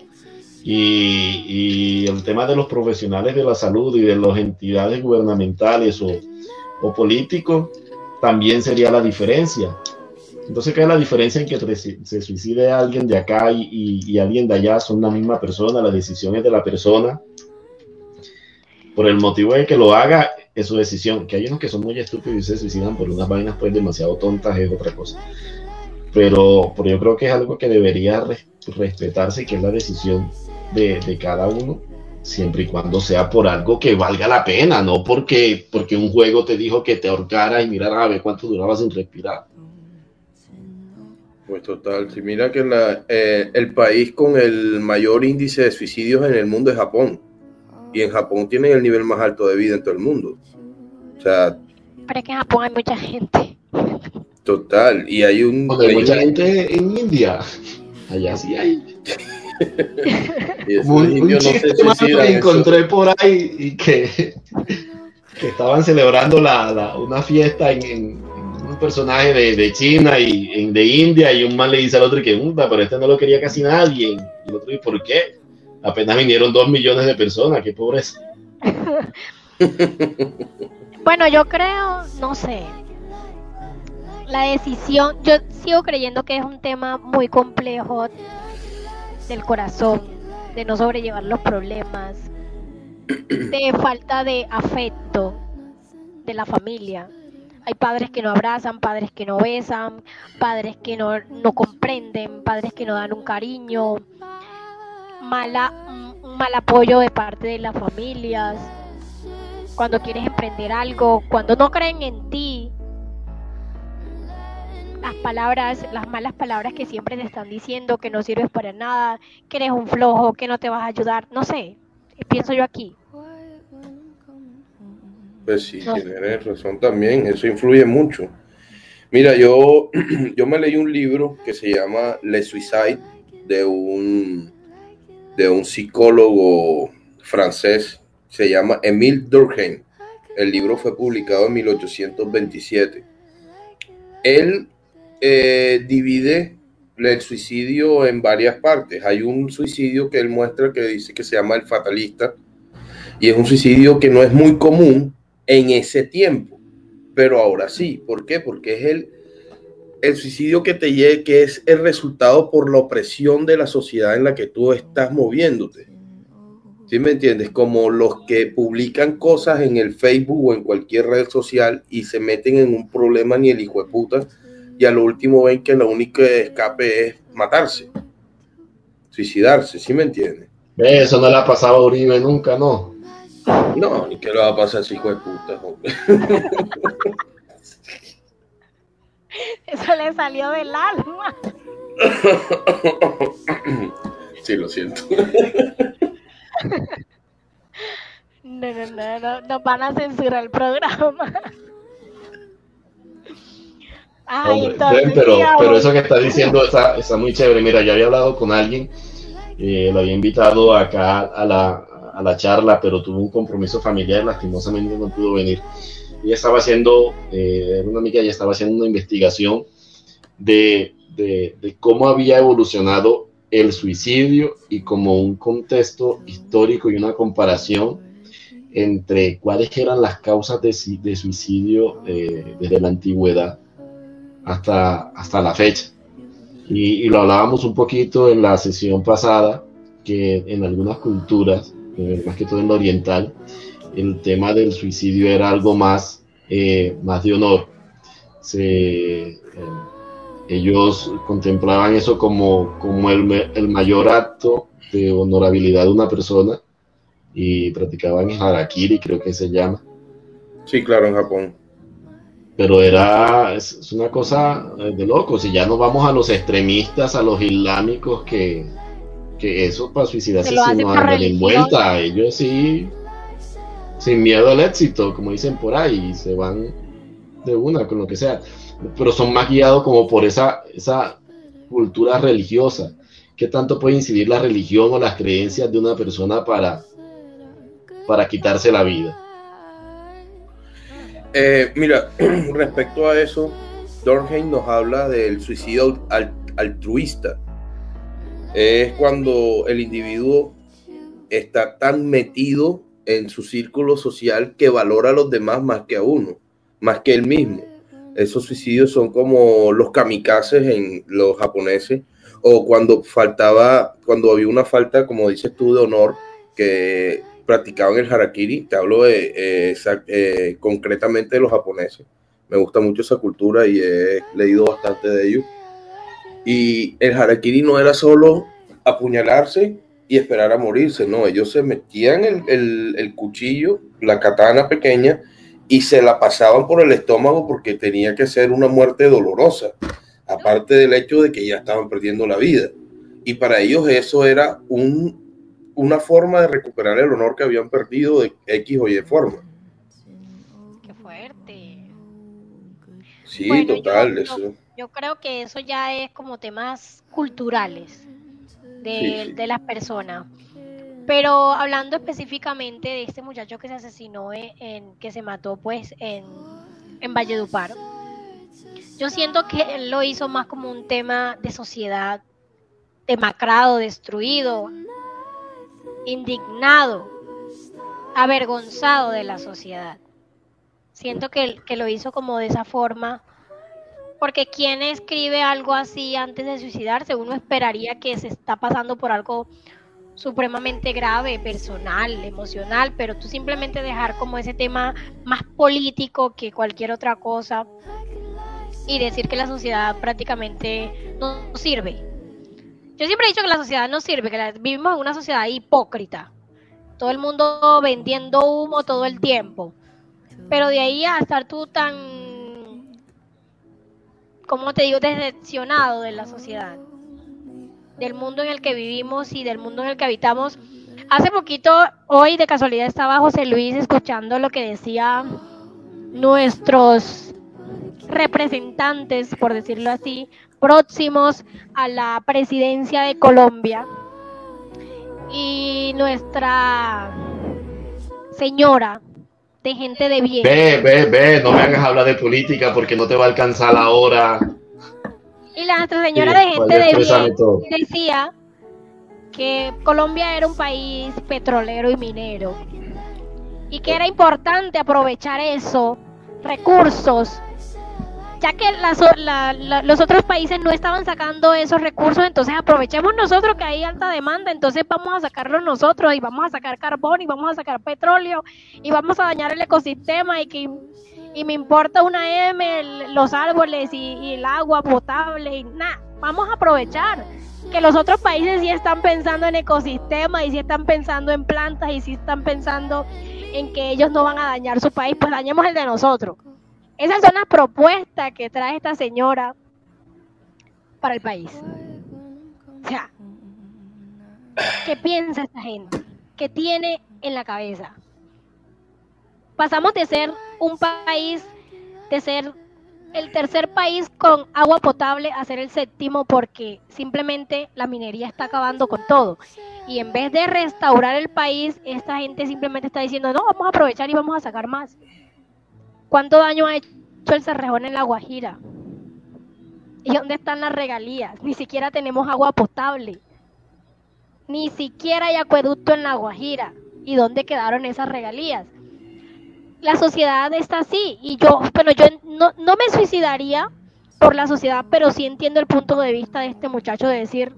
Speaker 4: Y, y, el tema de los profesionales de la salud y de las entidades gubernamentales o, o políticos también sería la diferencia. Entonces, ¿qué es la diferencia en que se suicide alguien de acá y, alguien de allá? Son la misma persona, la decisión es de la persona. Por el motivo de que lo haga, es su decisión. Que hay unos que son muy estúpidos y se suicidan por unas vainas pues demasiado tontas, es otra cosa. Pero, yo creo que es algo que debería respetarse, que es la decisión de, cada uno siempre y cuando sea por algo que valga la pena, no porque, porque un juego te dijo que te ahorcara y mirar a ver cuánto duraba sin respirar.
Speaker 3: Pues total, si mira que la, eh, el país con el mayor índice de suicidios en el mundo es Japón. Y en Japón tienen el nivel más alto de vida en todo el mundo. O sea...
Speaker 2: Pero es que en Japón hay mucha gente.
Speaker 3: Total, y hay un...
Speaker 4: hay mucha gente en India. Allá sí hay. un, un chiste que encontré por ahí y que, que estaban celebrando la, la, una fiesta en, en personaje de, China y de India y un man le dice al otro que, pero este no lo quería casi nadie. Y el otro dice, ¿por qué? Apenas vinieron dos millones de personas, qué pobreza.
Speaker 2: bueno, yo creo, no sé, la decisión, yo sigo creyendo que es un tema muy complejo del corazón, de no sobrellevar los problemas, de falta de afecto de la familia. Hay padres que no abrazan, padres que no besan, padres que no, no comprenden, padres que no dan un cariño, mala, un mal apoyo de parte de las familias. Cuando quieres emprender algo, cuando no creen en ti, las palabras, las malas palabras que siempre te están diciendo que no sirves para nada, que eres un flojo, que no te vas a ayudar, no sé, pienso yo aquí.
Speaker 3: Pues sí, tienes razón también, eso influye mucho. Mira, yo, yo me leí un libro que se llama Le Suicide de un, de un psicólogo francés, se llama Emile Durkheim. El libro fue publicado en 1827. Él eh, divide el suicidio en varias partes. Hay un suicidio que él muestra que dice que se llama el fatalista y es un suicidio que no es muy común en ese tiempo, pero ahora sí. ¿Por qué? Porque es el, el suicidio que te llegue, que es el resultado por la opresión de la sociedad en la que tú estás moviéndote. ¿Sí me entiendes? Como los que publican cosas en el Facebook o en cualquier red social y se meten en un problema ni el hijo de puta y a lo último ven que lo único que escape es matarse, suicidarse, ¿sí me entiendes?
Speaker 4: Eso no le ha pasado a Uribe nunca, ¿no?
Speaker 3: No, ni que le va a pasar ese hijo de puta.
Speaker 2: Eso le salió del alma.
Speaker 3: Sí, lo siento.
Speaker 2: No, no, no, no, nos van a censurar el programa
Speaker 4: pero, pero eso que está diciendo está, está, muy chévere. Mira, yo había hablado con alguien, eh, lo había invitado acá a la, a la charla, pero tuvo un compromiso familiar, lastimosamente no pudo venir. Ella estaba haciendo, eh, una amiga, ella estaba haciendo una investigación de, de, de, cómo había evolucionado el suicidio y como un contexto histórico y una comparación entre cuáles eran las causas de, de suicidio eh, desde la antigüedad hasta, hasta la fecha. Y, lo hablábamos un poquito en la sesión pasada, que en algunas culturas, eh, más que todo en lo oriental, el tema del suicidio era algo más, eh, más de honor. Se, eh, ellos contemplaban eso como, como el, el, mayor acto de honorabilidad de una persona y practicaban el harakiri, creo que se llama.
Speaker 3: Sí, claro, en Japón
Speaker 4: pero era, es, una cosa de locos. Y ya nos vamos a los extremistas, a los islámicos, que, que eso para suicidarse sin en vuelta. Ellos sí, sin miedo al éxito, como dicen por ahí, se van de una, con lo que sea. Pero son más guiados como por esa, esa cultura religiosa. ¿Qué tanto puede incidir la religión o las creencias de una persona para, para quitarse la vida?
Speaker 3: Eh, mira, respecto a eso, Dornheim nos habla del suicidio altruista. Es cuando el individuo está tan metido en su círculo social que valora a los demás más que a uno, más que él mismo. Esos suicidios son como los kamikazes en los japoneses, o cuando faltaba, cuando había una falta, como dices tú, de honor, que practicaban el harakiri, te hablo de, eh, eh, concretamente de los japoneses. Me gusta mucho esa cultura y he leído bastante de ellos. Y el harakiri no era solo apuñalarse y esperar a morirse, no, ellos se metían el, el, cuchillo, la katana pequeña, y se la pasaban por el estómago porque tenía que ser una muerte dolorosa, aparte del hecho de que ya estaban perdiendo la vida. Y para ellos eso era un, una forma de recuperar el honor que habían perdido de X o Y forma.
Speaker 2: Qué fuerte.
Speaker 3: Sí, total. Yo, eso.
Speaker 2: yo creo que eso ya es como temas culturales de, las personas. Pero hablando específicamente de este muchacho que se asesinó, en, que se mató pues en, en Valledupar, yo siento que él lo hizo más como un tema de sociedad, demacrado, destruido, indignado, avergonzado de la sociedad. Siento que, que lo hizo como de esa forma porque quien escribe algo así antes de suicidarse, uno esperaría que se está pasando por algo supremamente grave, personal, emocional, pero tú simplemente dejar como ese tema más político que cualquier otra cosa y decir que la sociedad prácticamente no sirve. Yo siempre he dicho que la sociedad no sirve, que vivimos en una sociedad hipócrita. Todo el mundo vendiendo humo todo el tiempo. Pero de ahí a estar tú tan como te digo, decepcionado de la sociedad, del mundo en el que vivimos y del mundo en el que habitamos. Hace poquito, hoy de casualidad estaba José Luis escuchando lo que decía nuestros representantes, por decirlo así, próximos a la presidencia de Colombia. Y nuestra señora de gente de bien.
Speaker 4: Ve, ve, ve, no me hagas hablar de política porque no te va a alcanzar la hora.
Speaker 2: Y la Nuestra Señora de gente de bien decía que Colombia era un país petrolero y minero y que era importante aprovechar esos recursos ya que los otros países no estaban sacando esos recursos, entonces aprovechemos nosotros que hay alta demanda, entonces vamos a sacarlo nosotros y vamos a sacar carbón y vamos a sacar petróleo y vamos a dañar el ecosistema y que y me importa una M los árboles y, el agua potable y nada, vamos a aprovechar que los otros países sí están pensando en ecosistema y sí están pensando en plantas y sí están pensando en que ellos no van a dañar su país, pues dañemos el de nosotros. Esas son las propuestas que trae esta señora para el país. O sea, ¿qué piensa esta gente? ¿Qué tiene en la cabeza? Pasamos de ser un país, de ser el tercer país con agua potable a ser el séptimo porque simplemente la minería está acabando con todo. Y en vez de restaurar el país, esta gente simplemente está diciendo, no, vamos a aprovechar y vamos a sacar más. ¿Cuánto daño ha hecho el Cerrejón en la Guajira? ¿Y dónde están las regalías? Ni siquiera tenemos agua potable. Ni siquiera hay acueducto en la Guajira. ¿Y dónde quedaron esas regalías? La sociedad está así. Y yo, bueno, yo no, no me suicidaría por la sociedad, pero sí entiendo el punto de vista de este muchacho de decir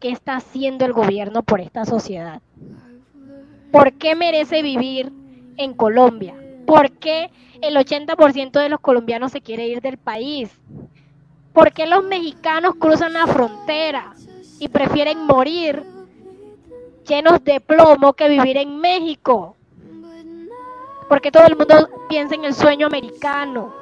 Speaker 2: qué está haciendo el gobierno por esta sociedad. ¿Por qué merece vivir en Colombia? ¿Por qué el 80% de los colombianos se quiere ir del país? ¿Por qué los mexicanos cruzan la frontera y prefieren morir llenos de plomo que vivir en México? Porque todo el mundo piensa en el sueño americano.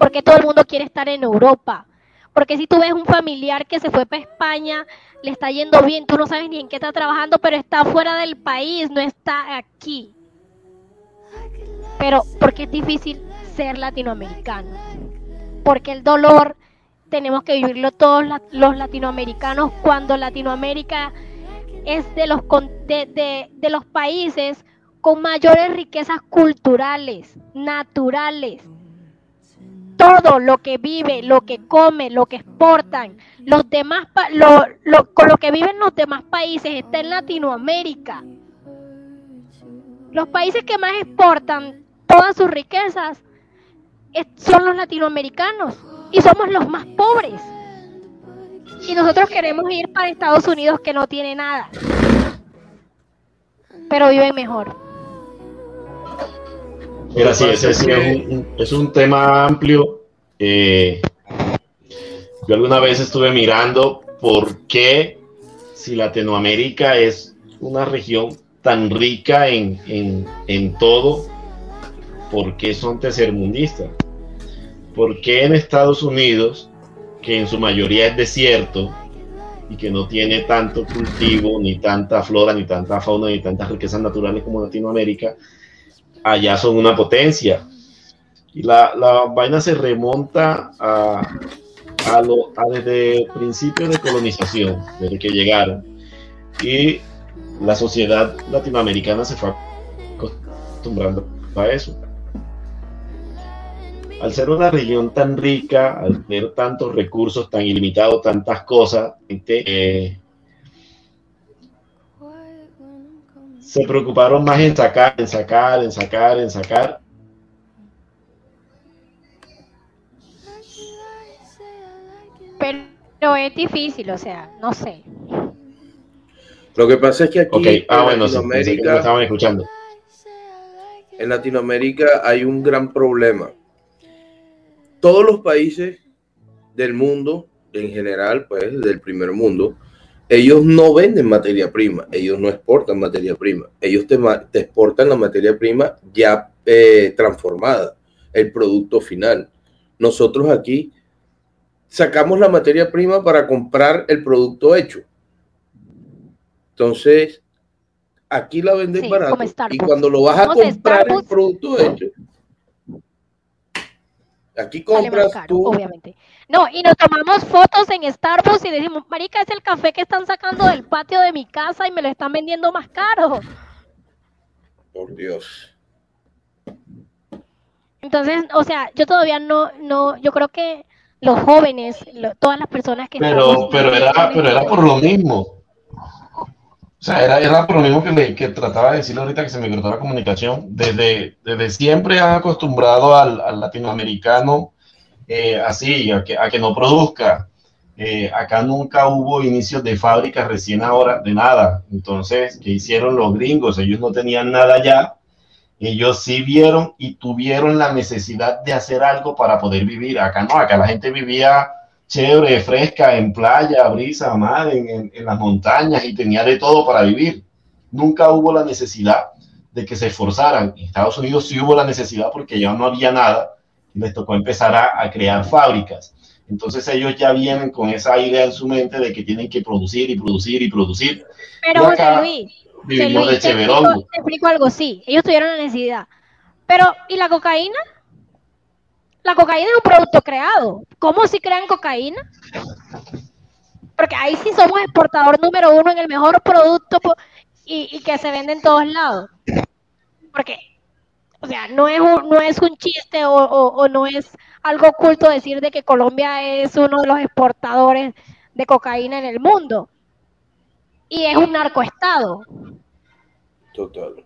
Speaker 2: Porque todo el mundo quiere estar en Europa. Porque si tú ves un familiar que se fue para España, le está yendo bien, tú no sabes ni en qué está trabajando, pero está fuera del país, no está aquí. Pero, ¿por qué es difícil ser latinoamericano? Porque el dolor tenemos que vivirlo todos los latinoamericanos cuando Latinoamérica es de los, de, de, los países con mayores riquezas culturales, naturales. Todo lo que vive, lo que come, lo que exportan, los demás con lo que viven los demás países está en Latinoamérica. Los países que más exportan todas sus riquezas son los latinoamericanos y somos los más pobres. Y nosotros queremos ir para Estados Unidos que no tiene nada, pero viven mejor.
Speaker 4: Mira, es, un, es un tema amplio. Eh, yo alguna vez estuve mirando por qué si Latinoamérica es una región tan rica en, en, en todo, ¿por qué son tercermundistas? ¿Por qué en Estados Unidos, que en su mayoría es desierto y que no tiene tanto cultivo, ni tanta flora, ni tanta fauna, ni tantas riquezas naturales como Latinoamérica, allá son una potencia? Y la, la vaina se remonta a, a, lo, a desde principios de colonización, desde que llegaron. Y la sociedad latinoamericana se fue acostumbrando a eso al ser una región tan rica, al tener tantos recursos, tan ilimitados, tantas cosas, eh, se preocuparon más en sacar, en sacar, en sacar, en sacar.
Speaker 2: Pero es difícil, o sea, no sé.
Speaker 3: Lo que pasa es que aquí
Speaker 4: ah, en Latinoamérica, estaban escuchando.
Speaker 3: En Latinoamérica hay un gran problema todos los países del mundo, en general, pues del primer mundo, ellos no venden materia prima, ellos no exportan materia prima, ellos te, exportan la materia prima ya eh, transformada, el producto final. Nosotros aquí sacamos la materia prima para comprar el producto hecho. Entonces, aquí la venden barato y cuando lo vas a comprar el producto hecho, Aquí compras tú.
Speaker 2: Obviamente. No, y nos tomamos fotos en Starbucks y decimos, marica, es el café que están sacando del patio de mi casa y me lo están vendiendo más caro.
Speaker 3: Por Dios.
Speaker 2: Entonces, o sea, yo todavía no, no, yo creo que los jóvenes, todas las personas que...
Speaker 4: Pero, pero era, pero era por lo mismo. O sea, era, era por lo mismo que, que trataba de decirle ahorita que se me cortó la comunicación. Desde, desde siempre han acostumbrado al, al latinoamericano eh, así, a que, a que no produzca. Eh, acá nunca hubo inicios de fábricas recién ahora, de nada. Entonces, ¿qué hicieron los gringos? Ellos no tenían nada ya. Ellos sí vieron y tuvieron la necesidad de hacer algo para poder vivir. Acá no, acá la gente vivía chévere, fresca, en playa, brisa, mar, en, las montañas y tenía de todo para vivir. Nunca hubo la necesidad de que se esforzaran. En Estados Unidos sí hubo la necesidad porque ya no había nada y les tocó empezar a, crear fábricas. Entonces ellos ya vienen con esa idea en su mente de que tienen que producir y producir y producir.
Speaker 2: Pero José Luis, vivimos de te explico algo, sí, ellos tuvieron la necesidad. Pero, ¿y la cocaína? La cocaína es un producto creado. ¿Cómo si crean cocaína? Porque ahí sí somos exportador número uno en el mejor producto y, que se vende en todos lados. Porque, o sea, no es un, no es un chiste o, no es algo oculto decir de que Colombia es uno de los exportadores de cocaína en el mundo. Y es un narcoestado.
Speaker 3: Total.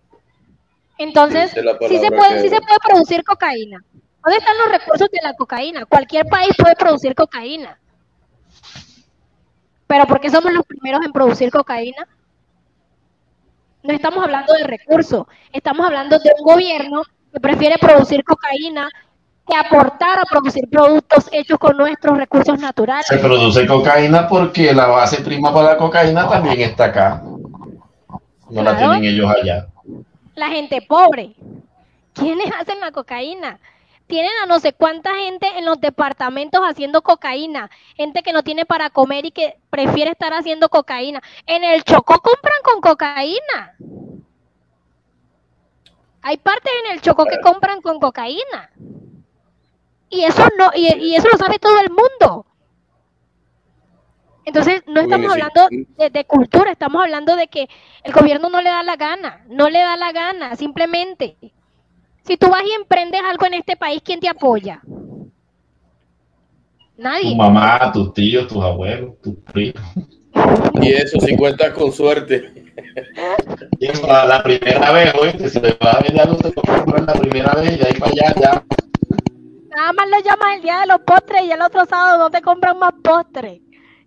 Speaker 2: Entonces, sí se, puede, sí se puede producir cocaína. ¿Dónde están los recursos de la cocaína? Cualquier país puede producir cocaína. Pero ¿por qué somos los primeros en producir cocaína? No estamos hablando de recursos, estamos hablando de un gobierno que prefiere producir cocaína que aportar a producir productos hechos con nuestros recursos naturales.
Speaker 4: Se produce cocaína porque la base prima para la cocaína también está acá. No la tienen ellos allá.
Speaker 2: La gente pobre. ¿Quiénes hacen la cocaína? Tienen a no sé cuánta gente en los departamentos haciendo cocaína, gente que no tiene para comer y que prefiere estar haciendo cocaína. En el Chocó compran con cocaína. Hay partes en el Chocó que compran con cocaína. Y eso no, y, eso lo sabe todo el mundo. Entonces, no estamos hablando de, cultura, estamos hablando de que el gobierno no le da la gana, no le da la gana, simplemente. Si tú vas y emprendes algo en este país, ¿quién te apoya? Nadie.
Speaker 4: Tu mamá, tus tíos, tus abuelos, tus primos.
Speaker 3: Y eso, si cuentas con suerte.
Speaker 4: la primera vez, oye, si le va a venir algo, te comprar la primera vez y ahí para allá, ya.
Speaker 2: Nada más lo llamas el día de los postres y el otro sábado no te compran más postres.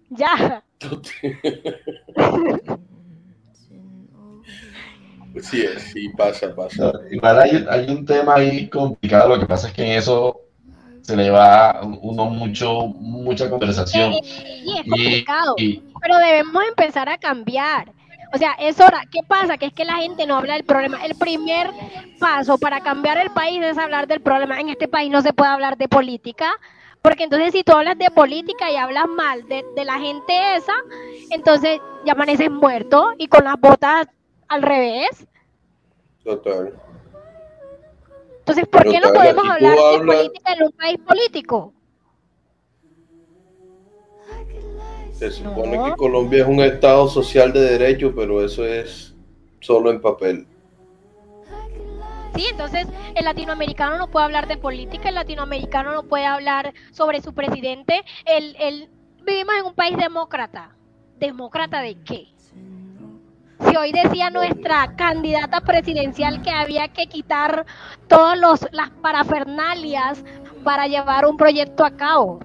Speaker 2: Ya.
Speaker 3: Sí, sí, pasa, pasa.
Speaker 4: Igual hay, hay, un tema ahí complicado, lo que pasa es que en eso se le va uno mucho, mucha conversación.
Speaker 2: Sí, es complicado, pero debemos empezar a cambiar. O sea, es hora. ¿Qué pasa? Que es que la gente no habla del problema. El primer paso para cambiar el país es hablar del problema. En este país no se puede hablar de política, porque entonces si tú hablas de política y hablas mal de, la gente esa, entonces ya amaneces muerto y con las botas al revés.
Speaker 3: Total.
Speaker 2: Entonces, ¿por qué no podemos hablar de política en un país político?
Speaker 3: Se supone que Colombia es un estado social de derecho, pero eso es solo en papel.
Speaker 2: Sí, entonces el latinoamericano no puede hablar de política, el latinoamericano no puede hablar sobre su presidente. El, el, vivimos en un país demócrata. ¿Demócrata de qué? Si hoy decía nuestra candidata presidencial que había que quitar todas las parafernalias para llevar un proyecto a cabo.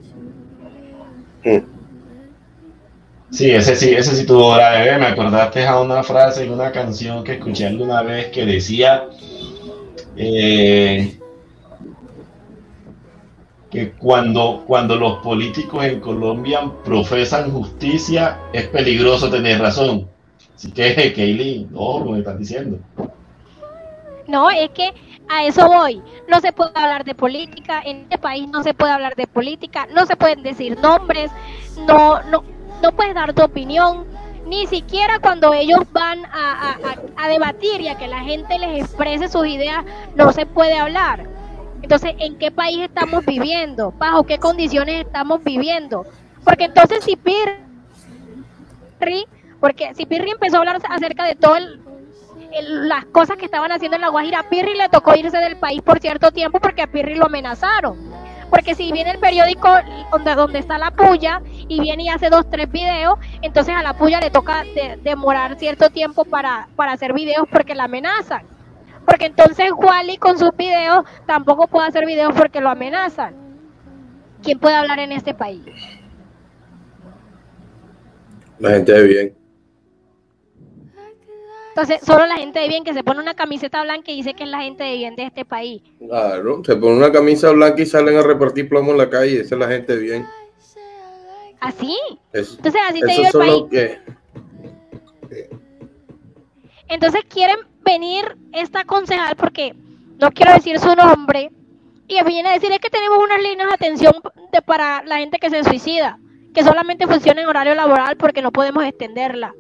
Speaker 4: Sí, ese sí, ese sí tuvo la bebé. Me acordaste a una frase en una canción que escuché alguna vez que decía eh, que cuando, cuando los políticos en Colombia profesan justicia, es peligroso tener razón. Así que, Kaylee, no, lo que estás diciendo.
Speaker 2: No, es que a eso voy. No se puede hablar de política, en este país no se puede hablar de política, no se pueden decir nombres, no, no, no puedes dar tu opinión, ni siquiera cuando ellos van a, debatir y a que la gente les exprese sus ideas, no se puede hablar. Entonces, ¿en qué país estamos viviendo? ¿Bajo qué condiciones estamos viviendo? Porque entonces si Pirri, porque si Pirri empezó a hablar acerca de todas las cosas que estaban haciendo en La Guajira, a Pirri le tocó irse del país por cierto tiempo porque a Pirri lo amenazaron. Porque si viene el periódico donde, donde está la puya y viene y hace dos, tres videos, entonces a la puya le toca demorar cierto tiempo para, para hacer videos porque la amenazan. Porque entonces Wally con sus videos tampoco puede hacer videos porque lo amenazan. ¿Quién puede hablar en este país?
Speaker 3: La gente de bien.
Speaker 2: Entonces, solo la gente de bien que se pone una camiseta blanca y dice que es la gente de bien de este país.
Speaker 3: Claro, se pone una camisa blanca y salen a repartir plomo en la calle, esa es la gente de bien.
Speaker 2: ¿Así? Entonces, así te digo el país. Entonces, quieren venir esta concejal, porque no quiero decir su nombre, y viene a decir es que tenemos unas líneas de atención de, para la gente que se suicida, que solamente funciona en horario laboral porque no podemos extenderla.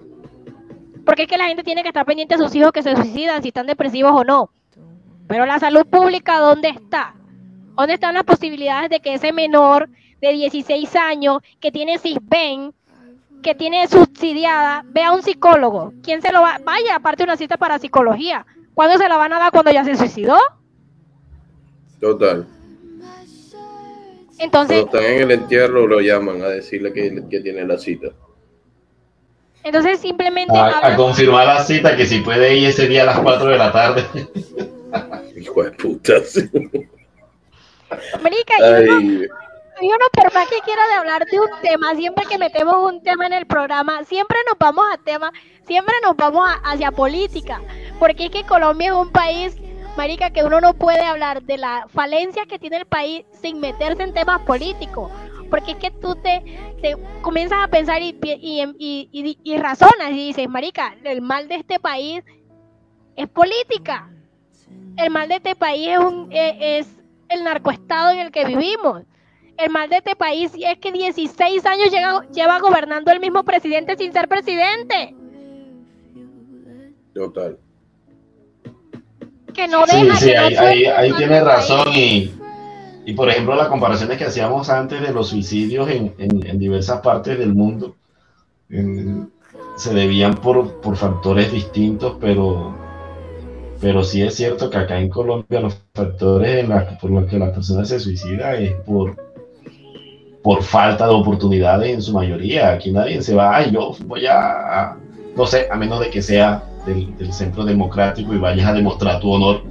Speaker 2: Porque es que la gente tiene que estar pendiente de sus hijos que se suicidan, si están depresivos o no. Pero la salud pública, ¿dónde está? ¿Dónde están las posibilidades de que ese menor de 16 años que tiene CISBEN, que tiene subsidiada, vea a un psicólogo? ¿Quién se lo va? Vaya, aparte una cita para psicología. ¿Cuándo se la van a dar cuando ya se suicidó?
Speaker 3: Total.
Speaker 2: Entonces.
Speaker 3: Cuando están en el entierro lo llaman a decirle que, que tiene la cita.
Speaker 2: Entonces simplemente...
Speaker 4: A, confirmar la cita, que si puede ir ese día a las 4 de la tarde.
Speaker 3: Hijo de putas.
Speaker 2: Marica, yo no, yo no, por más que quiera de hablar de un tema, siempre que metemos un tema en el programa, siempre nos vamos a tema, siempre nos vamos hacia política, porque es que Colombia es un país, marica, que uno no puede hablar de la falencia que tiene el país sin meterse en temas políticos porque es que tú te, comienzas a pensar y, y, y, razonas y dices, marica, el mal de este país es política. El mal de este país es, un, e, es el narcoestado en el que vivimos. El mal de este país es que 16 años lleva, lleva gobernando el mismo presidente sin ser presidente.
Speaker 3: Total.
Speaker 2: Que no deja.
Speaker 4: Sí, sí, ahí, ahí tiene razón y y por ejemplo, las comparaciones que hacíamos antes de los suicidios en, diversas partes del mundo, se debían por, por factores distintos, pero pero sí es cierto que acá en Colombia los factores por los que la persona se suicida es por, por falta de oportunidades en su mayoría. Aquí nadie se va, yo voy a, no sé, a menos de que sea del, centro democrático y vayas a demostrar tu honor.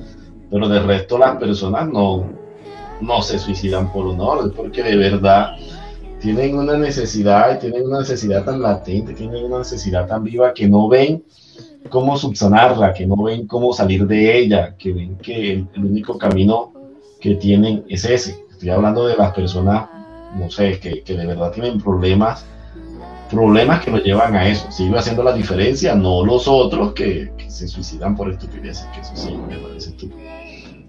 Speaker 4: Pero de resto las personas no, no se suicidan por honor, porque de verdad tienen una necesidad, tienen una necesidad tan latente, tienen una necesidad tan viva que no ven cómo subsanarla, que no ven cómo salir de ella, que ven que el, único camino que tienen es ese. Estoy hablando de las personas, no sé, que, de verdad tienen problemas, problemas que nos llevan a eso. Sigo haciendo la diferencia, no los otros que, se suicidan por estupideces, que eso sí me parece estúpido.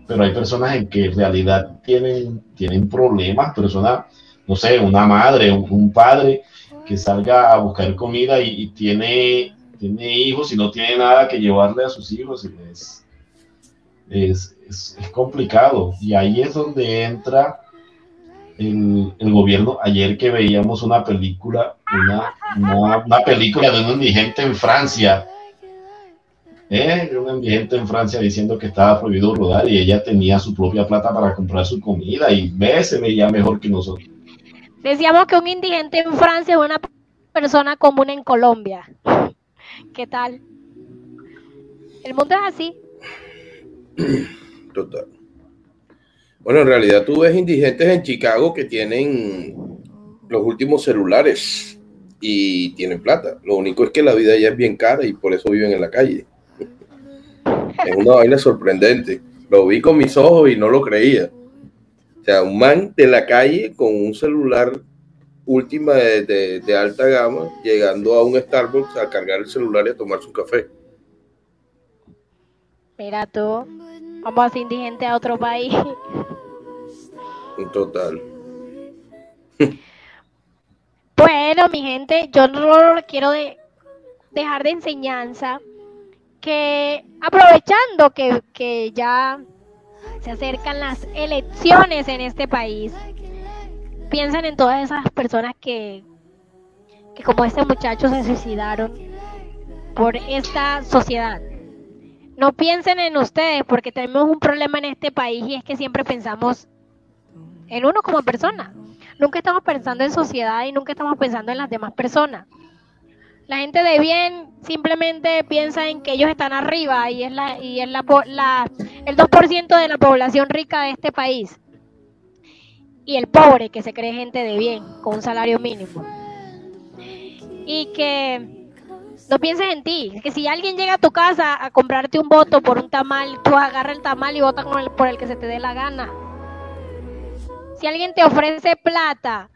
Speaker 4: Pero hay personas en que en realidad tienen, tienen problemas, personas, no sé, una madre, un, padre que salga a buscar comida y tiene tiene hijos y no tiene nada que llevarle a sus hijos, es, es, es, complicado. Y ahí es donde entra el, el, gobierno. Ayer que veíamos una película, una, una, película de un indigente en Francia, ¿eh? de un indigente en Francia diciendo que estaba prohibido rodar y ella tenía su propia plata para comprar su comida y ve, se veía mejor que nosotros.
Speaker 2: Decíamos que un indigente en Francia es una persona común en Colombia. ¿Qué tal? El mundo es así.
Speaker 3: Total. Bueno, en realidad tú ves indigentes en Chicago que tienen los últimos celulares y tienen plata. Lo único es que la vida ya es bien cara y por eso viven en la calle. Es una vaina sorprendente. Lo vi con mis ojos y no lo creía. O sea, un man de la calle con un celular última de, alta gama, llegando a un Starbucks a cargar el celular y a tomar su café.
Speaker 2: Mira tú, vamos a indigente a otro país.
Speaker 3: En total.
Speaker 2: Bueno, mi gente, yo no quiero dejar de enseñanza que aprovechando que, que ya se acercan las elecciones en este país, piensen en todas esas personas que, que como este muchacho se suicidaron por esta sociedad. No piensen en ustedes porque tenemos un problema en este país y es que siempre pensamos en uno como persona. Nunca estamos pensando en sociedad y nunca estamos pensando en las demás personas. La gente de bien simplemente piensa en que ellos están arriba y es la y es la, la el 2% de la población rica de este país y el pobre que se cree gente de bien con un salario mínimo. Y que no pienses en ti, que si alguien llega a tu casa a comprarte un voto por un tamal, tú agarras el tamal y votas el, por el que se te dé la gana. Si alguien te ofrece plata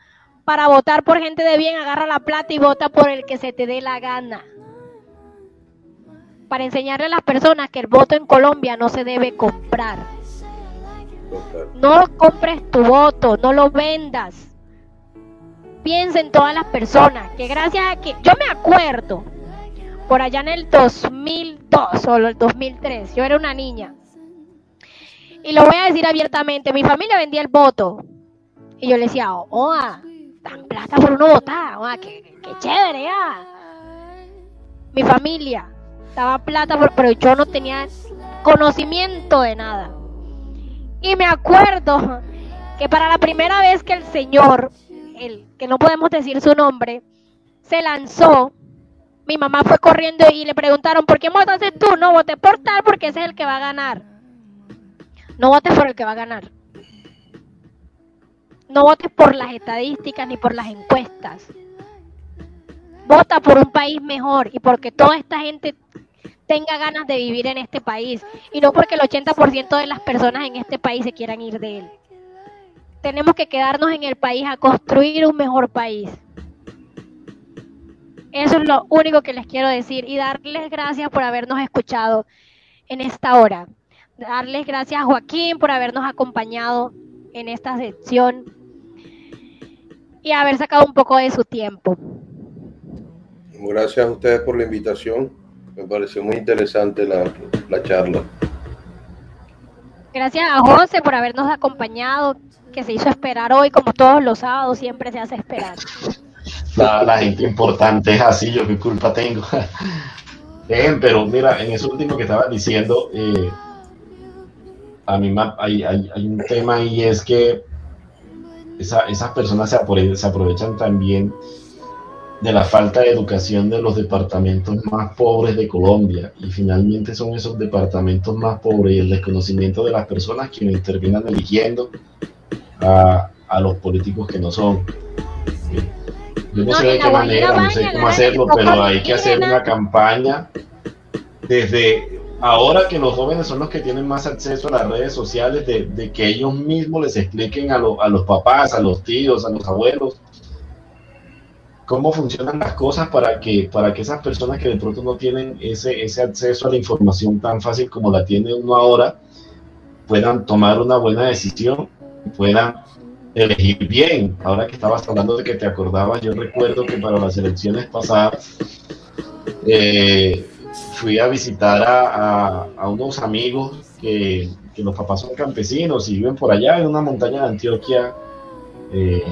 Speaker 2: para votar por gente de bien, agarra la plata y vota por el que se te dé la gana. Para enseñarle a las personas que el voto en Colombia no se debe comprar no compres tu voto, no lo vendas. Piensa en todas las personas que gracias a que yo me acuerdo por allá en el 2002 o el 2003, yo era una niña. Y lo voy a decir abiertamente, mi familia vendía el voto. Y yo le decía, oh, dan plata por uno votar, oh, qué, chévere, ah. Mi familia daba plata, por, pero yo no tenía conocimiento de nada. Y me acuerdo que para la primera vez que el Señor, el que no podemos decir su nombre, se lanzó, mi mamá fue corriendo y le preguntaron, ¿por qué votaste tú? No, voté por tal porque ese es el que va a ganar. No votes por el que va a ganar. No votes por las estadísticas ni por las encuestas. Vota por un país mejor y porque toda esta gente tenga ganas de vivir en este país y no porque el 80% de las personas en este país se quieran ir de él. Tenemos que quedarnos en el país a construir un mejor país. Eso es lo único que les quiero decir y darles gracias por habernos escuchado en esta hora. Darles gracias a Joaquín por habernos acompañado en esta sección y haber sacado un poco de su tiempo.
Speaker 3: Gracias a ustedes por la invitación me pareció muy interesante la, la charla.
Speaker 2: Gracias a José por habernos acompañado, que se hizo esperar hoy, como todos los sábados, siempre se hace esperar.
Speaker 4: la, gente importante es así, yo qué culpa tengo. pero mira, en eso último que estabas diciendo, eh, a mí hay, hay, hay, un tema y es que esas personas se, se aprovechan también de la falta de educación de los departamentos más pobres de Colombia y finalmente son esos departamentos más pobres y el desconocimiento de las personas quienes terminan eligiendo a, a los políticos que no son. Yo no, sé de qué manera, no sé cómo hacerlo, pero hay que hacer una campaña desde ahora que los jóvenes son los que tienen más acceso a las redes sociales, de, que ellos mismos les expliquen a, a, los papás, a los tíos, a los abuelos, cómo funcionan las cosas para que, para que esas personas que de pronto no tienen ese, ese acceso a la información tan fácil como la tiene uno ahora, puedan tomar una buena decisión, puedan elegir bien. Ahora que estabas hablando de que te acordabas, yo recuerdo que para las elecciones pasadas eh, fui a visitar a, unos amigos que, que, los papás son campesinos y viven por allá en una montaña de Antioquia eh,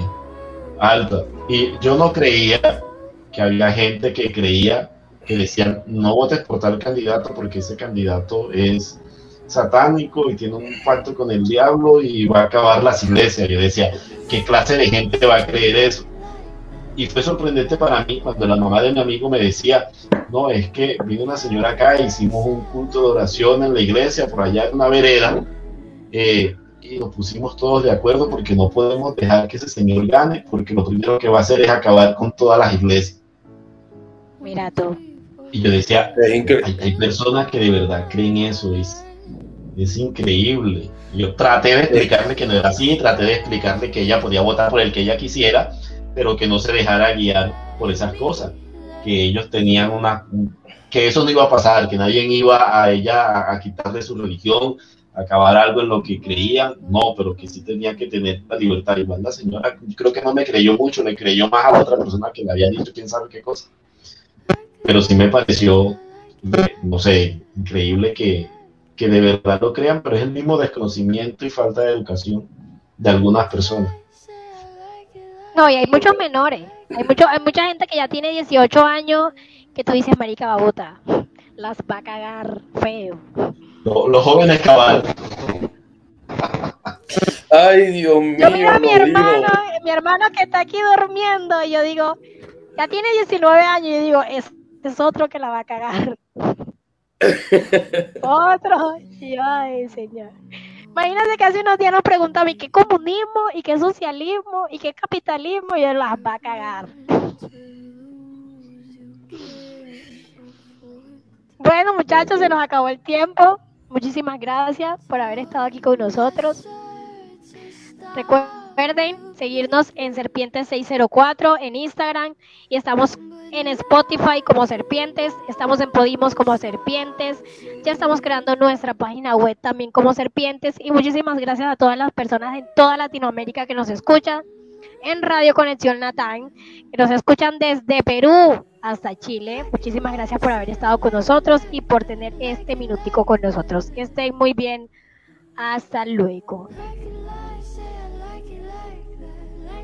Speaker 4: alta. Y yo no creía que había gente que creía que decían no votes por tal candidato porque ese candidato es satánico y tiene un pacto con el diablo y va a acabar las iglesias. Yo decía, ¿qué clase de gente va a creer eso? Y fue sorprendente para mí cuando la mamá de mi amigo me decía, no, es que vino una señora acá, hicimos un culto de oración en la iglesia, por allá en una vereda, eh, y nos pusimos todos de acuerdo porque no podemos dejar que ese señor gane, porque lo primero que va a hacer es acabar con todas las iglesias.
Speaker 2: Mira tú.
Speaker 4: Y yo decía, hay, hay personas que de verdad creen eso, es es increíble. Yo traté de explicarle que no era así, traté de explicarle que ella podía votar por el que ella quisiera, pero que no se dejara guiar por esas cosas, que ellos tenían una, que eso no iba a pasar, que nadie iba a ella a, quitarle su religión, acabar algo en lo que creían, no, pero que sí tenía que tener la libertad. Igual la señora creo que no me creyó mucho, le creyó más a la otra persona que le había dicho quién sabe qué cosa. Pero sí me pareció, no sé, increíble que, que de verdad lo crean, pero es el mismo desconocimiento y falta de educación de algunas personas.
Speaker 2: No, y hay muchos menores. Hay, mucho, hay mucha gente que ya tiene 18 años que tú dices, marica babota, las va a cagar feo.
Speaker 4: los jóvenes cabal.
Speaker 3: Ay, Dios mío.
Speaker 2: Yo miro a mi hermano, mi hermano que está aquí durmiendo, y yo digo, ya tiene 19 años, y yo digo, es, es otro que la va a cagar. Otro. ay, señor. Imagínate que hace unos días nos preguntaba ¿y qué comunismo? ¿Y qué socialismo? ¿Y qué capitalismo? Y él las va a cagar. Bueno, muchachos, se nos acabó el tiempo. Muchísimas gracias por haber estado aquí con nosotros. Recuerden seguirnos en Serpientes 604 en Instagram y estamos en Spotify como Serpientes, estamos en Podimos como Serpientes, ya estamos creando nuestra página web también como Serpientes y muchísimas gracias a todas las personas en toda Latinoamérica que nos escuchan en Radio Conexión Natán, que nos escuchan desde Perú hasta Chile. Muchísimas gracias por haber estado con nosotros y por tener este minutico con nosotros. Que estén muy bien. Hasta luego.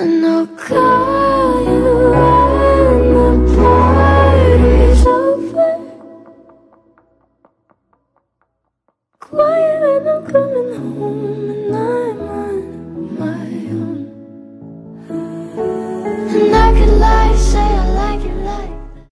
Speaker 2: I know call